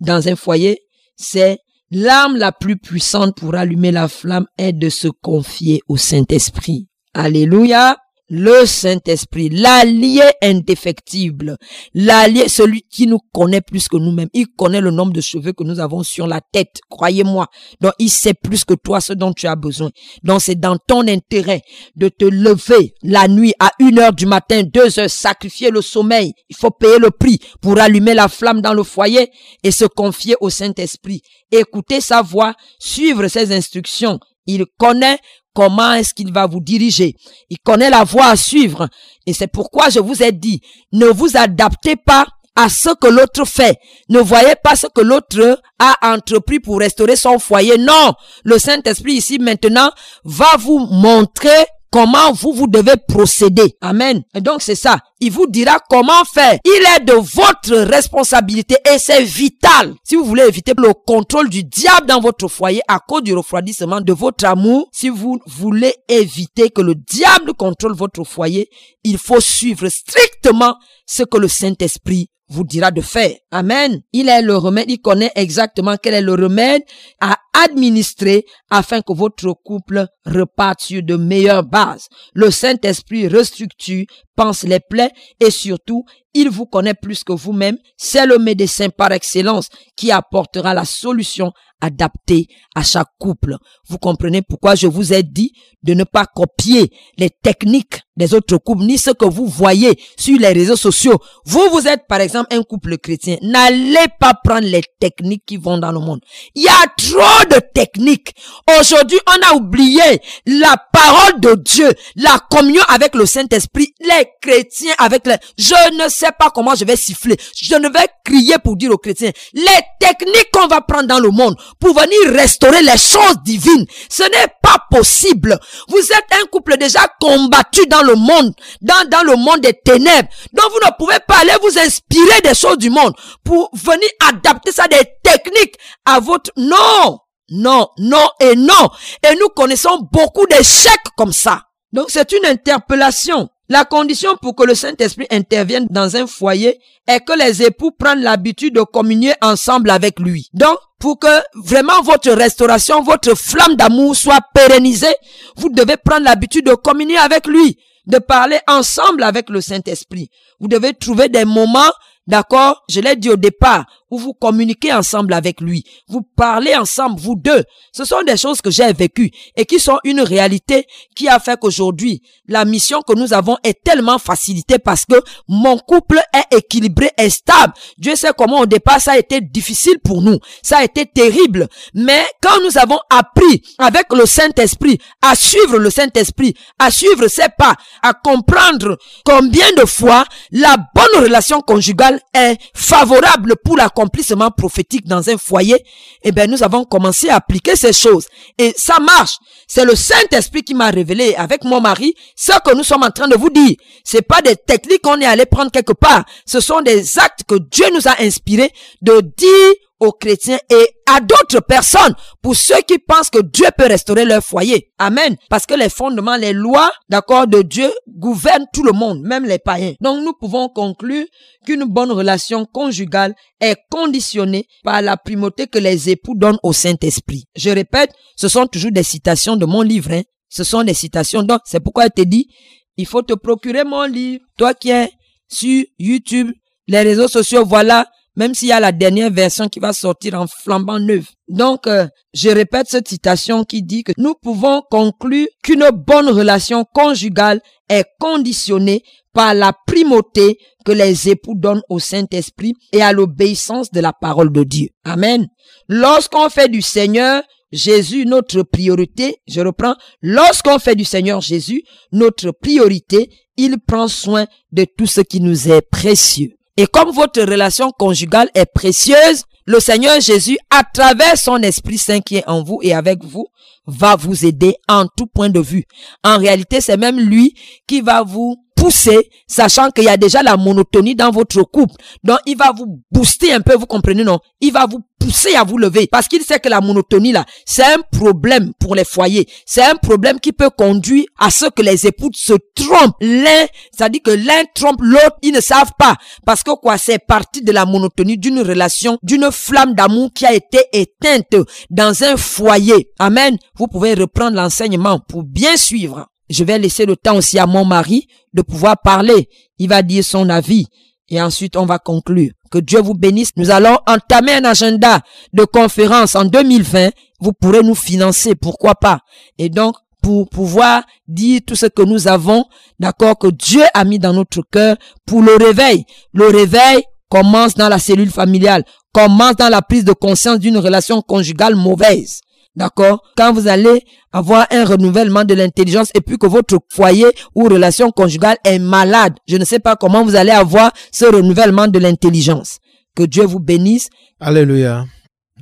dans un foyer, c'est l'arme la plus puissante pour allumer la flamme est de se confier au Saint-Esprit. Alléluia le Saint-Esprit, l'allié indéfectible, l'allié, celui qui nous connaît plus que nous-mêmes. Il connaît le nombre de cheveux que nous avons sur la tête, croyez-moi. Donc, il sait plus que toi ce dont tu as besoin. Donc, c'est dans ton intérêt de te lever la nuit à une heure du matin, deux heures, sacrifier le sommeil. Il faut payer le prix pour allumer la flamme dans le foyer et se confier au Saint-Esprit. Écouter sa voix, suivre ses instructions. Il connaît comment est-ce qu'il va vous diriger. Il connaît la voie à suivre. Et c'est pourquoi je vous ai dit, ne vous adaptez pas à ce que l'autre fait. Ne voyez pas ce que l'autre a entrepris pour restaurer son foyer. Non, le Saint-Esprit ici maintenant va vous montrer comment vous, vous devez procéder. Amen. Et donc c'est ça. Il vous dira comment faire. Il est de votre responsabilité et c'est vital. Si vous voulez éviter le contrôle du diable dans votre foyer à cause du refroidissement de votre amour, si vous voulez éviter que le diable contrôle votre foyer, il faut suivre strictement ce que le Saint-Esprit vous dira de faire. Amen. Il est le remède, il connaît exactement quel est le remède à administrer afin que votre couple reparte sur de meilleures bases. Le Saint-Esprit restructure, pense les plaies et surtout, il vous connaît plus que vous-même. C'est le médecin par excellence qui apportera la solution adaptée à chaque couple. Vous comprenez pourquoi je vous ai dit de ne pas copier les techniques des autres couples, ni ce que vous voyez sur les réseaux sociaux. Vous, vous êtes par exemple un couple chrétien. N'allez pas prendre les techniques qui vont dans le monde. Il y a trop de techniques. Aujourd'hui, on a oublié la parole de Dieu, la communion avec le Saint-Esprit, les chrétiens avec les... Je ne sais pas comment je vais siffler. Je ne vais crier pour dire aux chrétiens, les techniques qu'on va prendre dans le monde pour venir restaurer les choses divines, ce n'est pas possible. Vous êtes un couple déjà combattu dans le monde, dans, dans le monde des ténèbres. Donc vous ne pouvez pas aller vous inspirer des choses du monde pour venir adapter ça des techniques à votre... Non! Non, non et non. Et nous connaissons beaucoup d'échecs comme ça. Donc c'est une interpellation. La condition pour que le Saint-Esprit intervienne dans un foyer est que les époux prennent l'habitude de communier ensemble avec lui. Donc, pour que vraiment votre restauration, votre flamme d'amour soit pérennisée, vous devez prendre l'habitude de communier avec lui, de parler ensemble avec le Saint-Esprit. Vous devez trouver des moments D'accord Je l'ai dit au départ, où vous communiquez ensemble avec lui. Vous parlez ensemble, vous deux. Ce sont des choses que j'ai vécues et qui sont une réalité qui a fait qu'aujourd'hui, la mission que nous avons est tellement facilitée parce que mon couple est équilibré et stable. Dieu sait comment au départ ça a été difficile pour nous. Ça a été terrible. Mais quand nous avons appris avec le Saint-Esprit à suivre le Saint-Esprit, à suivre ses pas, à comprendre combien de fois la bonne relation conjugale est favorable pour l'accomplissement prophétique dans un foyer, eh bien, nous avons commencé à appliquer ces choses. Et ça marche. C'est le Saint-Esprit qui m'a révélé avec mon mari ce que nous sommes en train de vous dire. C'est pas des techniques qu'on est allé prendre quelque part. Ce sont des actes que Dieu nous a inspirés de dire aux chrétiens et à d'autres personnes pour ceux qui pensent que Dieu peut restaurer leur foyer. Amen. Parce que les fondements, les lois, d'accord, de Dieu gouvernent tout le monde, même les païens. Donc nous pouvons conclure qu'une bonne relation conjugale est conditionnée par la primauté que les époux donnent au Saint-Esprit. Je répète, ce sont toujours des citations de mon livre. Hein. Ce sont des citations. Donc c'est pourquoi je te dis, il faut te procurer mon livre. Toi qui es sur YouTube, les réseaux sociaux, voilà même s'il y a la dernière version qui va sortir en flambant neuf. Donc, euh, je répète cette citation qui dit que nous pouvons conclure qu'une bonne relation conjugale est conditionnée par la primauté que les époux donnent au Saint-Esprit et à l'obéissance de la parole de Dieu. Amen. Lorsqu'on fait du Seigneur Jésus notre priorité, je reprends, lorsqu'on fait du Seigneur Jésus notre priorité, il prend soin de tout ce qui nous est précieux. Et comme votre relation conjugale est précieuse, le Seigneur Jésus, à travers son Esprit Saint qui est en vous et avec vous, va vous aider en tout point de vue. En réalité, c'est même lui qui va vous pousser, sachant qu'il y a déjà la monotonie dans votre couple. Donc, il va vous booster un peu, vous comprenez, non? Il va vous pousser à vous lever parce qu'il sait que la monotonie, là, c'est un problème pour les foyers. C'est un problème qui peut conduire à ce que les époux se trompent. L'un, ça dit que l'un trompe l'autre, ils ne savent pas. Parce que quoi, c'est partie de la monotonie d'une relation, d'une flamme d'amour qui a été éteinte dans un foyer. Amen. Vous pouvez reprendre l'enseignement pour bien suivre je vais laisser le temps aussi à mon mari de pouvoir parler. Il va dire son avis. Et ensuite, on va conclure. Que Dieu vous bénisse. Nous allons entamer un agenda de conférence en 2020. Vous pourrez nous financer, pourquoi pas? Et donc, pour pouvoir dire tout ce que nous avons, d'accord, que Dieu a mis dans notre cœur pour le réveil. Le réveil commence dans la cellule familiale, commence dans la prise de conscience d'une relation conjugale mauvaise. D'accord? Quand vous allez avoir un renouvellement de l'intelligence et puis que votre foyer ou relation conjugale est malade, je ne sais pas comment vous allez avoir ce renouvellement de l'intelligence. Que Dieu vous bénisse. Alléluia.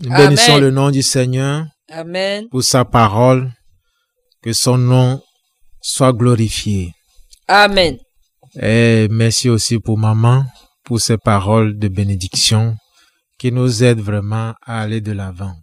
Nous bénissons le nom du Seigneur. Amen. Pour sa parole. Que son nom soit glorifié. Amen. Et merci aussi pour maman, pour ses paroles de bénédiction qui nous aident vraiment à aller de l'avant.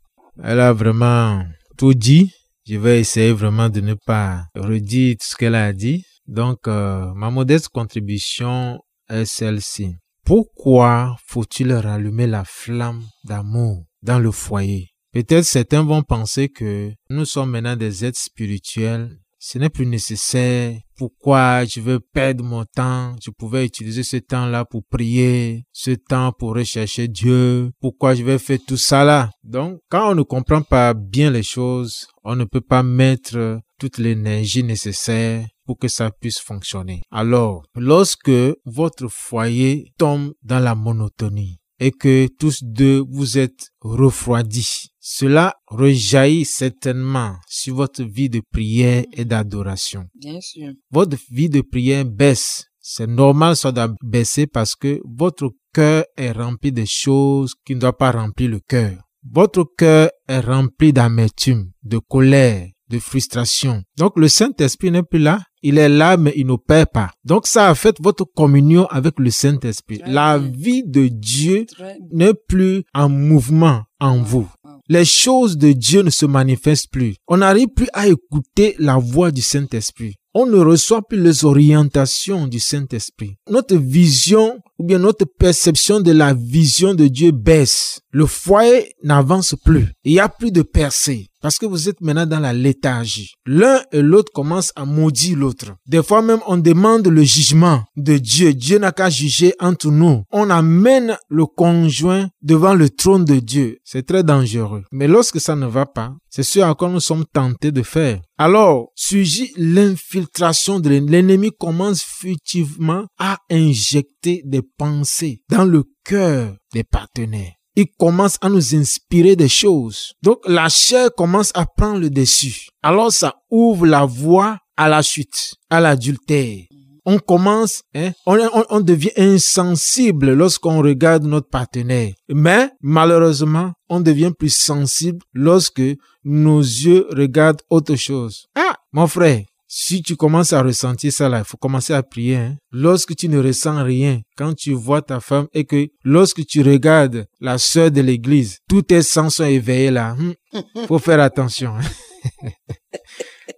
Elle a vraiment tout dit. Je vais essayer vraiment de ne pas redire tout ce qu'elle a dit. Donc, euh, ma modeste contribution est celle-ci. Pourquoi faut-il rallumer la flamme d'amour dans le foyer? Peut-être certains vont penser que nous sommes maintenant des êtres spirituels ce n'est plus nécessaire. Pourquoi je veux perdre mon temps? Je pouvais utiliser ce temps-là pour prier, ce temps pour rechercher Dieu. Pourquoi je vais faire tout ça là? Donc, quand on ne comprend pas bien les choses, on ne peut pas mettre toute l'énergie nécessaire pour que ça puisse fonctionner. Alors, lorsque votre foyer tombe dans la monotonie, et que tous deux vous êtes refroidis. Cela rejaillit certainement sur votre vie de prière et d'adoration. Bien sûr. Votre vie de prière baisse c'est normal ça doit baisser parce que votre cœur est rempli de choses qui ne doivent pas remplir le cœur. Votre cœur est rempli d'amertume, de colère, de frustration. Donc le Saint-Esprit n'est plus là. Il est là, mais il n'opère pas. Donc ça affecte votre communion avec le Saint-Esprit. La vie de Dieu n'est plus en mouvement en vous. Les choses de Dieu ne se manifestent plus. On n'arrive plus à écouter la voix du Saint-Esprit on ne reçoit plus les orientations du Saint-Esprit. Notre vision bien notre perception de la vision de Dieu baisse. Le foyer n'avance plus. Il n'y a plus de percée. Parce que vous êtes maintenant dans la léthargie. L'un et l'autre commencent à maudire l'autre. Des fois même, on demande le jugement de Dieu. Dieu n'a qu'à juger entre nous. On amène le conjoint devant le trône de Dieu. C'est très dangereux. Mais lorsque ça ne va pas, c'est ce à quoi nous sommes tentés de faire. Alors, surgit l'infiltration de l'ennemi commence furtivement à injecter des pensées dans le cœur des partenaires il commence à nous inspirer des choses. Donc la chair commence à prendre le dessus. Alors ça ouvre la voie à la chute, à l'adultère. On commence, hein, on, on, devient insensible lorsqu'on regarde notre partenaire. Mais malheureusement, on devient plus sensible lorsque nos yeux regardent autre chose. Ah, mon frère, si tu commences à ressentir ça là, il faut commencer à prier. Hein. Lorsque tu ne ressens rien, quand tu vois ta femme et que lorsque tu regardes la sœur de l'église, tous tes sens sont éveillés là, hmm, <laughs> faut faire attention. Hein. <laughs>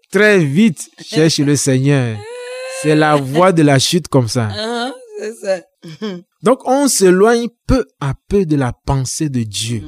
Très vite, cherche le Seigneur. C'est la voie de la chute comme ça. Ah, ça. <laughs> Donc on s'éloigne peu à peu de la pensée de Dieu.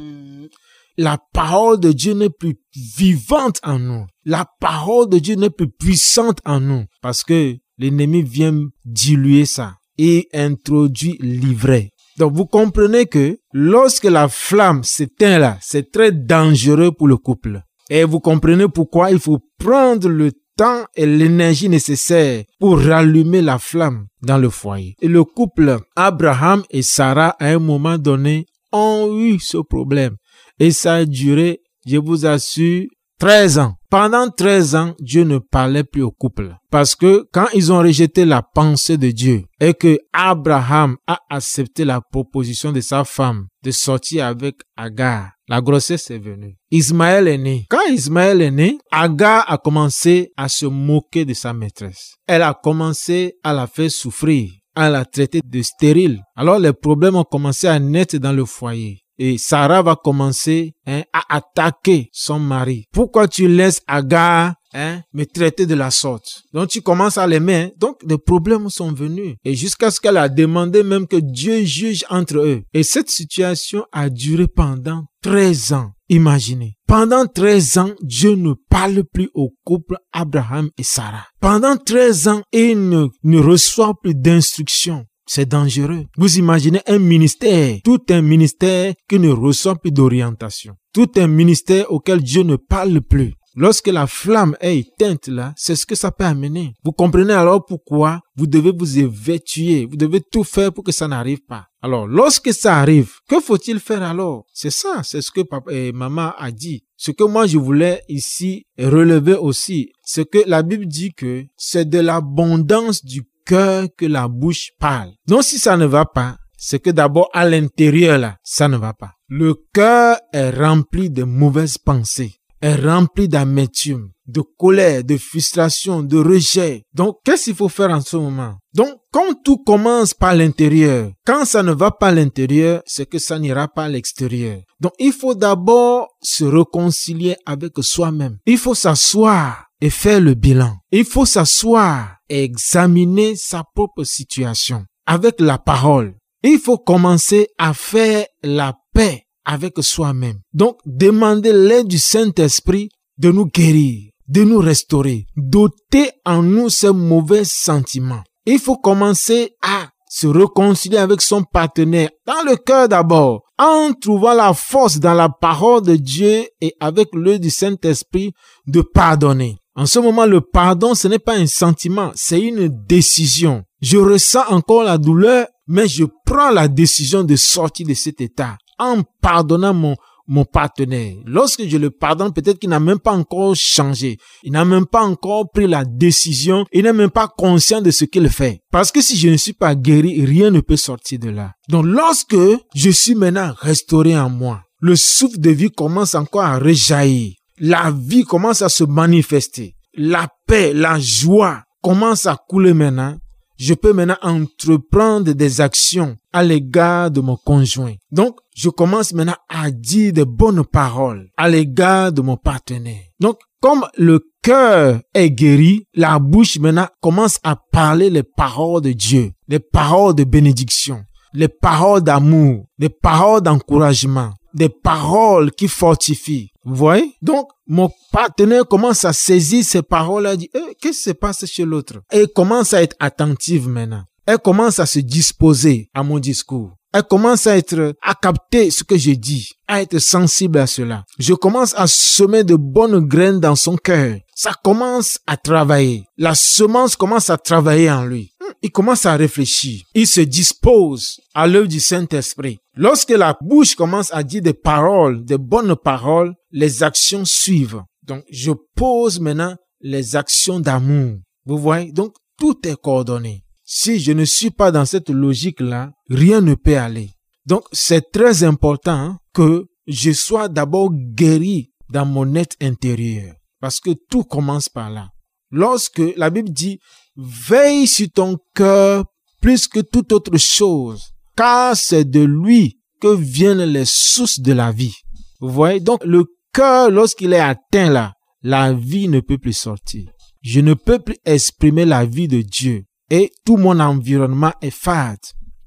La parole de Dieu n'est plus vivante en nous. La parole de Dieu n'est plus puissante en nous parce que l'ennemi vient diluer ça et introduit l'ivraie. Donc vous comprenez que lorsque la flamme s'éteint là, c'est très dangereux pour le couple. Et vous comprenez pourquoi il faut prendre le temps et l'énergie nécessaire pour rallumer la flamme dans le foyer. Et le couple Abraham et Sarah à un moment donné ont eu ce problème. Et ça a duré, je vous assure, 13 ans. Pendant 13 ans, Dieu ne parlait plus au couple. Parce que quand ils ont rejeté la pensée de Dieu et que Abraham a accepté la proposition de sa femme de sortir avec Agar, la grossesse est venue. Ismaël est né. Quand Ismaël est né, Agar a commencé à se moquer de sa maîtresse. Elle a commencé à la faire souffrir, à la traiter de stérile. Alors les problèmes ont commencé à naître dans le foyer. Et Sarah va commencer hein, à attaquer son mari. Pourquoi tu laisses Agar hein, me traiter de la sorte? Donc tu commences à l'aimer. Hein. Donc des problèmes sont venus. Et jusqu'à ce qu'elle a demandé même que Dieu juge entre eux. Et cette situation a duré pendant 13 ans. Imaginez. Pendant 13 ans, Dieu ne parle plus au couple Abraham et Sarah. Pendant 13 ans, il ne, ne reçoit plus d'instructions. C'est dangereux. Vous imaginez un ministère, tout un ministère qui ne reçoit plus d'orientation. Tout un ministère auquel Dieu ne parle plus. Lorsque la flamme est éteinte là, c'est ce que ça peut amener. Vous comprenez alors pourquoi vous devez vous évertuer, vous devez tout faire pour que ça n'arrive pas. Alors, lorsque ça arrive, que faut-il faire alors? C'est ça, c'est ce que papa et maman a dit. Ce que moi je voulais ici relever aussi, c'est que la Bible dit que c'est de l'abondance du que la bouche parle. Donc si ça ne va pas, c'est que d'abord à l'intérieur là, ça ne va pas. Le cœur est rempli de mauvaises pensées, est rempli d'amertume, de colère, de frustration, de rejet. Donc qu'est-ce qu'il faut faire en ce moment? Donc quand tout commence par l'intérieur, quand ça ne va pas à l'intérieur, c'est que ça n'ira pas à l'extérieur. Donc il faut d'abord se réconcilier avec soi-même. Il faut s'asseoir et faire le bilan. Il faut s'asseoir examiner sa propre situation avec la parole. Il faut commencer à faire la paix avec soi-même. Donc, demander l'aide du Saint-Esprit de nous guérir, de nous restaurer, doter en nous ces mauvais sentiments. Il faut commencer à se réconcilier avec son partenaire dans le cœur d'abord, en trouvant la force dans la parole de Dieu et avec l'œil du Saint-Esprit de pardonner. En ce moment, le pardon, ce n'est pas un sentiment, c'est une décision. Je ressens encore la douleur, mais je prends la décision de sortir de cet état en pardonnant mon, mon partenaire, lorsque je le pardonne, peut-être qu'il n'a même pas encore changé. Il n'a même pas encore pris la décision. Il n'est même pas conscient de ce qu'il fait. Parce que si je ne suis pas guéri, rien ne peut sortir de là. Donc lorsque je suis maintenant restauré en moi, le souffle de vie commence encore à rejaillir. La vie commence à se manifester. La paix, la joie commence à couler maintenant je peux maintenant entreprendre des actions à l'égard de mon conjoint. Donc, je commence maintenant à dire de bonnes paroles à l'égard de mon partenaire. Donc, comme le cœur est guéri, la bouche maintenant commence à parler les paroles de Dieu, les paroles de bénédiction, les paroles d'amour, les paroles d'encouragement, des paroles qui fortifient. Vous voyez? Donc, mon partenaire commence à saisir ces paroles et dit, eh, qu'est-ce qui se passe chez l'autre? Et commence à être attentive maintenant. Elle commence à se disposer à mon discours. Elle commence à être, à capter ce que je dis, à être sensible à cela. Je commence à semer de bonnes graines dans son cœur. Ça commence à travailler. La semence commence à travailler en lui. Hmm, il commence à réfléchir. Il se dispose à l'œuvre du Saint-Esprit. Lorsque la bouche commence à dire des paroles, des bonnes paroles, les actions suivent. Donc, je pose maintenant les actions d'amour. Vous voyez? Donc, tout est coordonné. Si je ne suis pas dans cette logique-là, rien ne peut aller. Donc, c'est très important que je sois d'abord guéri dans mon être intérieur. Parce que tout commence par là. Lorsque la Bible dit, veille sur ton cœur plus que toute autre chose, car c'est de lui que viennent les sources de la vie. Vous voyez, donc le cœur, lorsqu'il est atteint là, la vie ne peut plus sortir. Je ne peux plus exprimer la vie de Dieu et tout mon environnement est fade.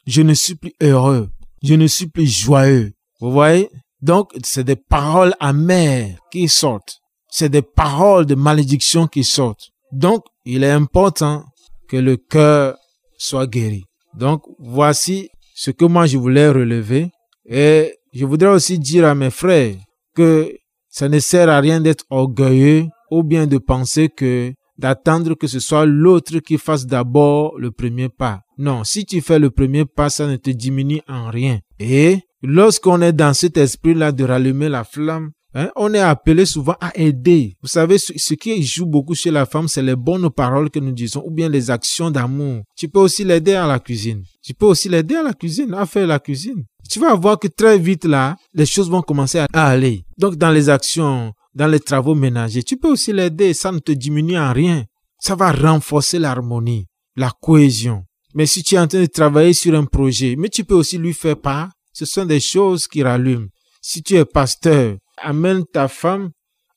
Je ne suis plus heureux. Je ne suis plus joyeux. Vous voyez? Donc, c'est des paroles amères qui sortent. C'est des paroles de malédiction qui sortent. Donc, il est important que le cœur soit guéri. Donc, voici ce que moi je voulais relever. Et je voudrais aussi dire à mes frères que ça ne sert à rien d'être orgueilleux ou bien de penser que d'attendre que ce soit l'autre qui fasse d'abord le premier pas. Non, si tu fais le premier pas, ça ne te diminue en rien. Et lorsqu'on est dans cet esprit-là de rallumer la flamme, hein, on est appelé souvent à aider. Vous savez, ce, qui joue beaucoup chez la femme, c'est les bonnes paroles que nous disons ou bien les actions d'amour. Tu peux aussi l'aider à la cuisine. Tu peux aussi l'aider à la cuisine, à faire la cuisine. Tu vas voir que très vite là, les choses vont commencer à aller. Donc dans les actions dans les travaux ménagers. Tu peux aussi l'aider, ça ne te diminue en rien. Ça va renforcer l'harmonie, la cohésion. Mais si tu es en train de travailler sur un projet, mais tu peux aussi lui faire part, ce sont des choses qui rallument. Si tu es pasteur, amène ta femme,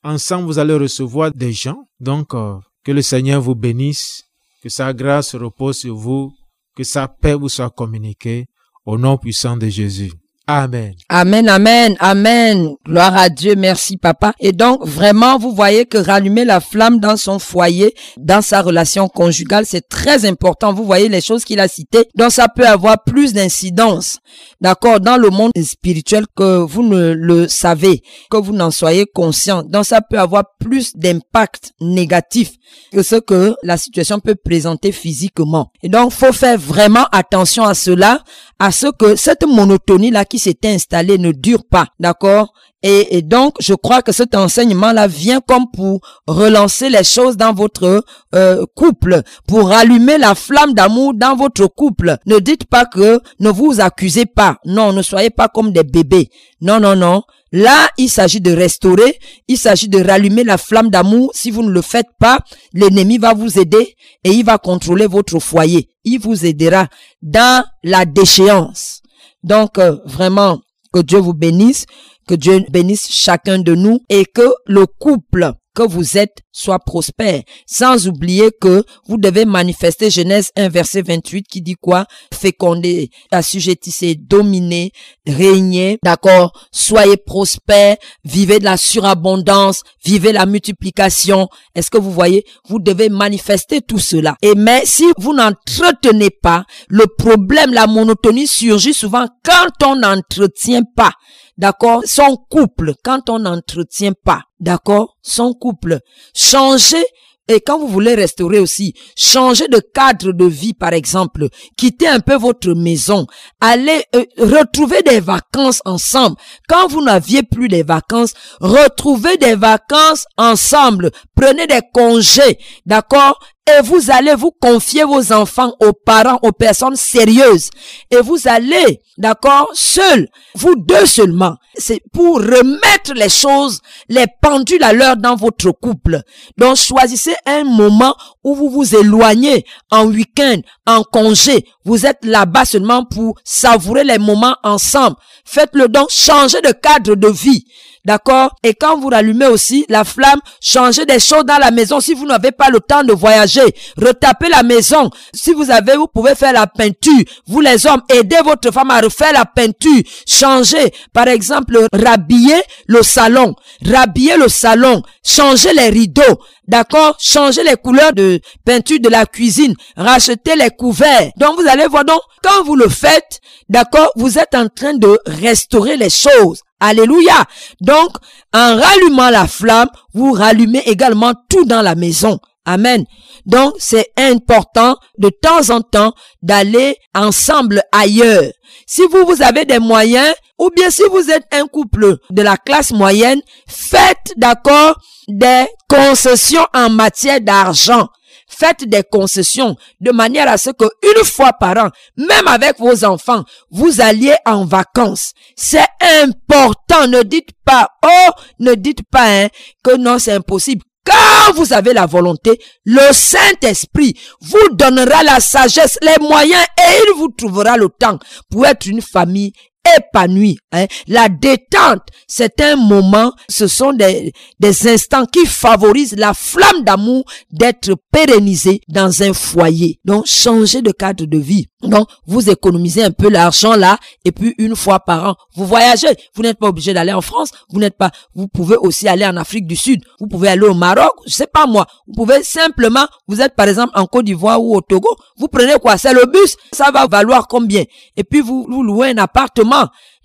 ensemble vous allez recevoir des gens. Donc, euh, que le Seigneur vous bénisse, que sa grâce repose sur vous, que sa paix vous soit communiquée, au nom puissant de Jésus. Amen. Amen, amen, amen. Gloire à Dieu, merci papa. Et donc, vraiment, vous voyez que rallumer la flamme dans son foyer, dans sa relation conjugale, c'est très important. Vous voyez les choses qu'il a citées. Donc, ça peut avoir plus d'incidence, d'accord, dans le monde spirituel que vous ne le savez, que vous n'en soyez conscient. Donc, ça peut avoir plus d'impact négatif que ce que la situation peut présenter physiquement. Et donc, faut faire vraiment attention à cela, à ce que cette monotonie-là qui s'est installée ne dure pas, d'accord? Et, donc, je crois que cet enseignement-là vient comme pour relancer les choses dans votre euh, couple, pour rallumer la flamme d'amour dans votre couple. Ne dites pas que ne vous accusez pas. Non, ne soyez pas comme des bébés. Non, non, non. Là, il s'agit de restaurer, il s'agit de rallumer la flamme d'amour. Si vous ne le faites pas, l'ennemi va vous aider et il va contrôler votre foyer. Il vous aidera dans la déchéance. Donc, euh, vraiment, que Dieu vous bénisse, que Dieu bénisse chacun de nous et que le couple que vous êtes soit prospère. Sans oublier que vous devez manifester Genèse 1 verset 28 qui dit quoi? Féconder, assujettissez, dominer, régner, d'accord? Soyez prospères, vivez de la surabondance, vivez la multiplication. Est-ce que vous voyez? Vous devez manifester tout cela. Et mais si vous n'entretenez pas, le problème, la monotonie surgit souvent quand on n'entretient pas d'accord, son couple, quand on n'entretient pas, d'accord, son couple, changer et quand vous voulez restaurer aussi, changer de cadre de vie, par exemple, quitter un peu votre maison, allez euh, retrouver des vacances ensemble. Quand vous n'aviez plus les vacances, retrouvez des vacances ensemble. Prenez des congés, d'accord? Et vous allez vous confier vos enfants aux parents, aux personnes sérieuses. Et vous allez, d'accord, seuls, vous deux seulement. C'est pour remettre les choses, les pendules à l'heure dans votre couple. Donc choisissez un moment où vous vous éloignez en week-end, en congé. Vous êtes là-bas seulement pour savourer les moments ensemble. Faites-le donc, changez de cadre de vie. D'accord? Et quand vous rallumez aussi la flamme, changez des choses dans la maison. Si vous n'avez pas le temps de voyager, retapez la maison. Si vous avez, vous pouvez faire la peinture. Vous les hommes, aidez votre femme à refaire la peinture. Changez, par exemple, rhabiller le salon. Rhabiller le salon. Changez les rideaux. D'accord? Changez les couleurs de peinture de la cuisine. Rachetez les couverts. Donc vous allez voir, donc, quand vous le faites, d'accord, vous êtes en train de restaurer les choses. Alléluia. Donc, en rallumant la flamme, vous rallumez également tout dans la maison. Amen. Donc, c'est important de temps en temps d'aller ensemble ailleurs. Si vous, vous avez des moyens, ou bien si vous êtes un couple de la classe moyenne, faites d'accord des concessions en matière d'argent. Faites des concessions de manière à ce que une fois par an, même avec vos enfants, vous alliez en vacances. C'est important. Ne dites pas, oh, ne dites pas hein, que non, c'est impossible. Quand vous avez la volonté, le Saint-Esprit vous donnera la sagesse, les moyens et il vous trouvera le temps pour être une famille épanoui. Hein. La détente, c'est un moment, ce sont des, des instants qui favorisent la flamme d'amour d'être pérennisée dans un foyer. Donc, changer de cadre de vie. Donc, vous économisez un peu l'argent là, et puis une fois par an, vous voyagez. Vous n'êtes pas obligé d'aller en France, vous n'êtes pas, vous pouvez aussi aller en Afrique du Sud, vous pouvez aller au Maroc, je sais pas moi. Vous pouvez simplement, vous êtes par exemple en Côte d'Ivoire ou au Togo, vous prenez quoi? C'est le bus, ça va valoir combien? Et puis vous louez un appartement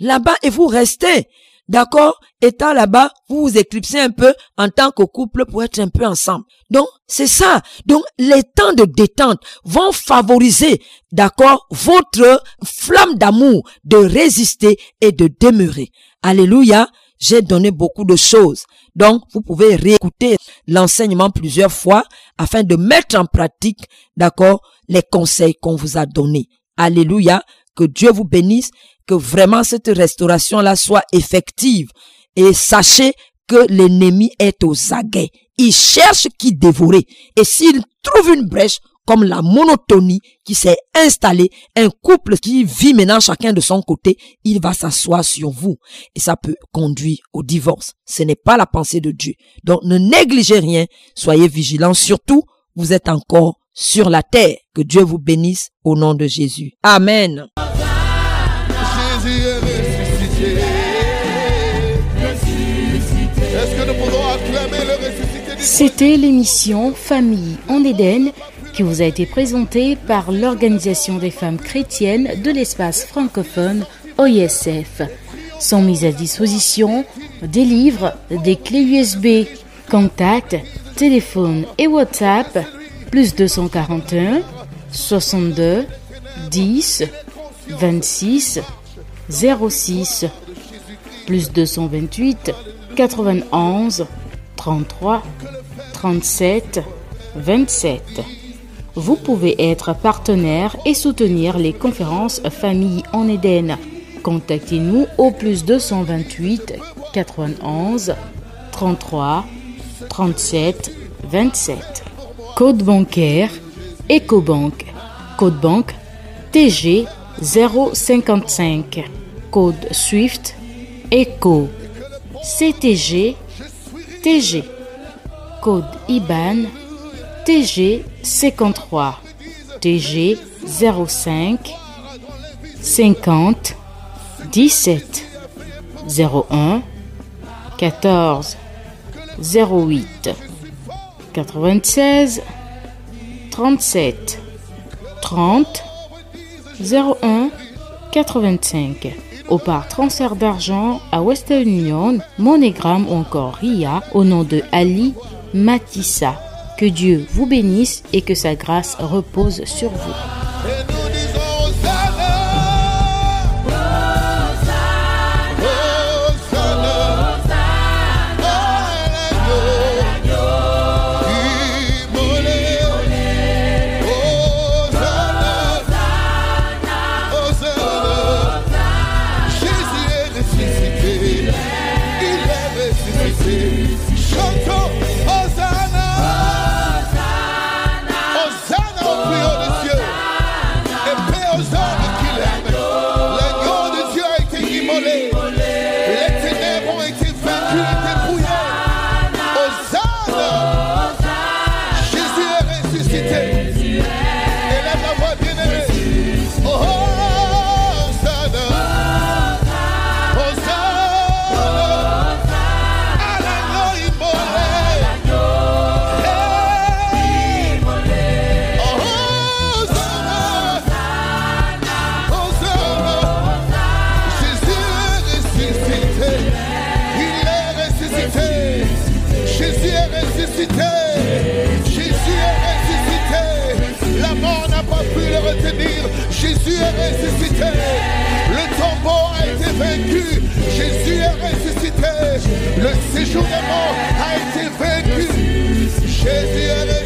là-bas et vous restez. D'accord? Étant là-bas, vous vous éclipsez un peu en tant que couple pour être un peu ensemble. Donc, c'est ça. Donc, les temps de détente vont favoriser, d'accord, votre flamme d'amour de résister et de demeurer. Alléluia. J'ai donné beaucoup de choses. Donc, vous pouvez réécouter l'enseignement plusieurs fois afin de mettre en pratique, d'accord, les conseils qu'on vous a donnés. Alléluia. Que Dieu vous bénisse que vraiment cette restauration-là soit effective. Et sachez que l'ennemi est aux aguets. Il cherche qui dévorer. Et s'il trouve une brèche, comme la monotonie qui s'est installée, un couple qui vit maintenant chacun de son côté, il va s'asseoir sur vous. Et ça peut conduire au divorce. Ce n'est pas la pensée de Dieu. Donc ne négligez rien. Soyez vigilants. Surtout, vous êtes encore sur la terre. Que Dieu vous bénisse au nom de Jésus. Amen. C'était l'émission Famille en Éden qui vous a été présentée par l'Organisation des femmes chrétiennes de l'espace francophone OISF. Sont mises à disposition des livres, des clés USB, contacts, téléphone et WhatsApp, plus 241 62 10 26 06 plus 228 91 33 37 27. Vous pouvez être partenaire et soutenir les conférences Famille en Éden. Contactez-nous au plus 228 91 33 37 27. Code bancaire EcoBank. Code banque TG 055. Code SWIFT ECO CTG TG. Code IBAN TG 53 TG 05 50 17 01 14 08 96 37 30 01 85 ou par transfert d'argent à Western Union, MoneyGram ou encore RIA au nom de Ali Matissa. Que Dieu vous bénisse et que sa grâce repose sur vous. jugement a été vaincu. Jésus est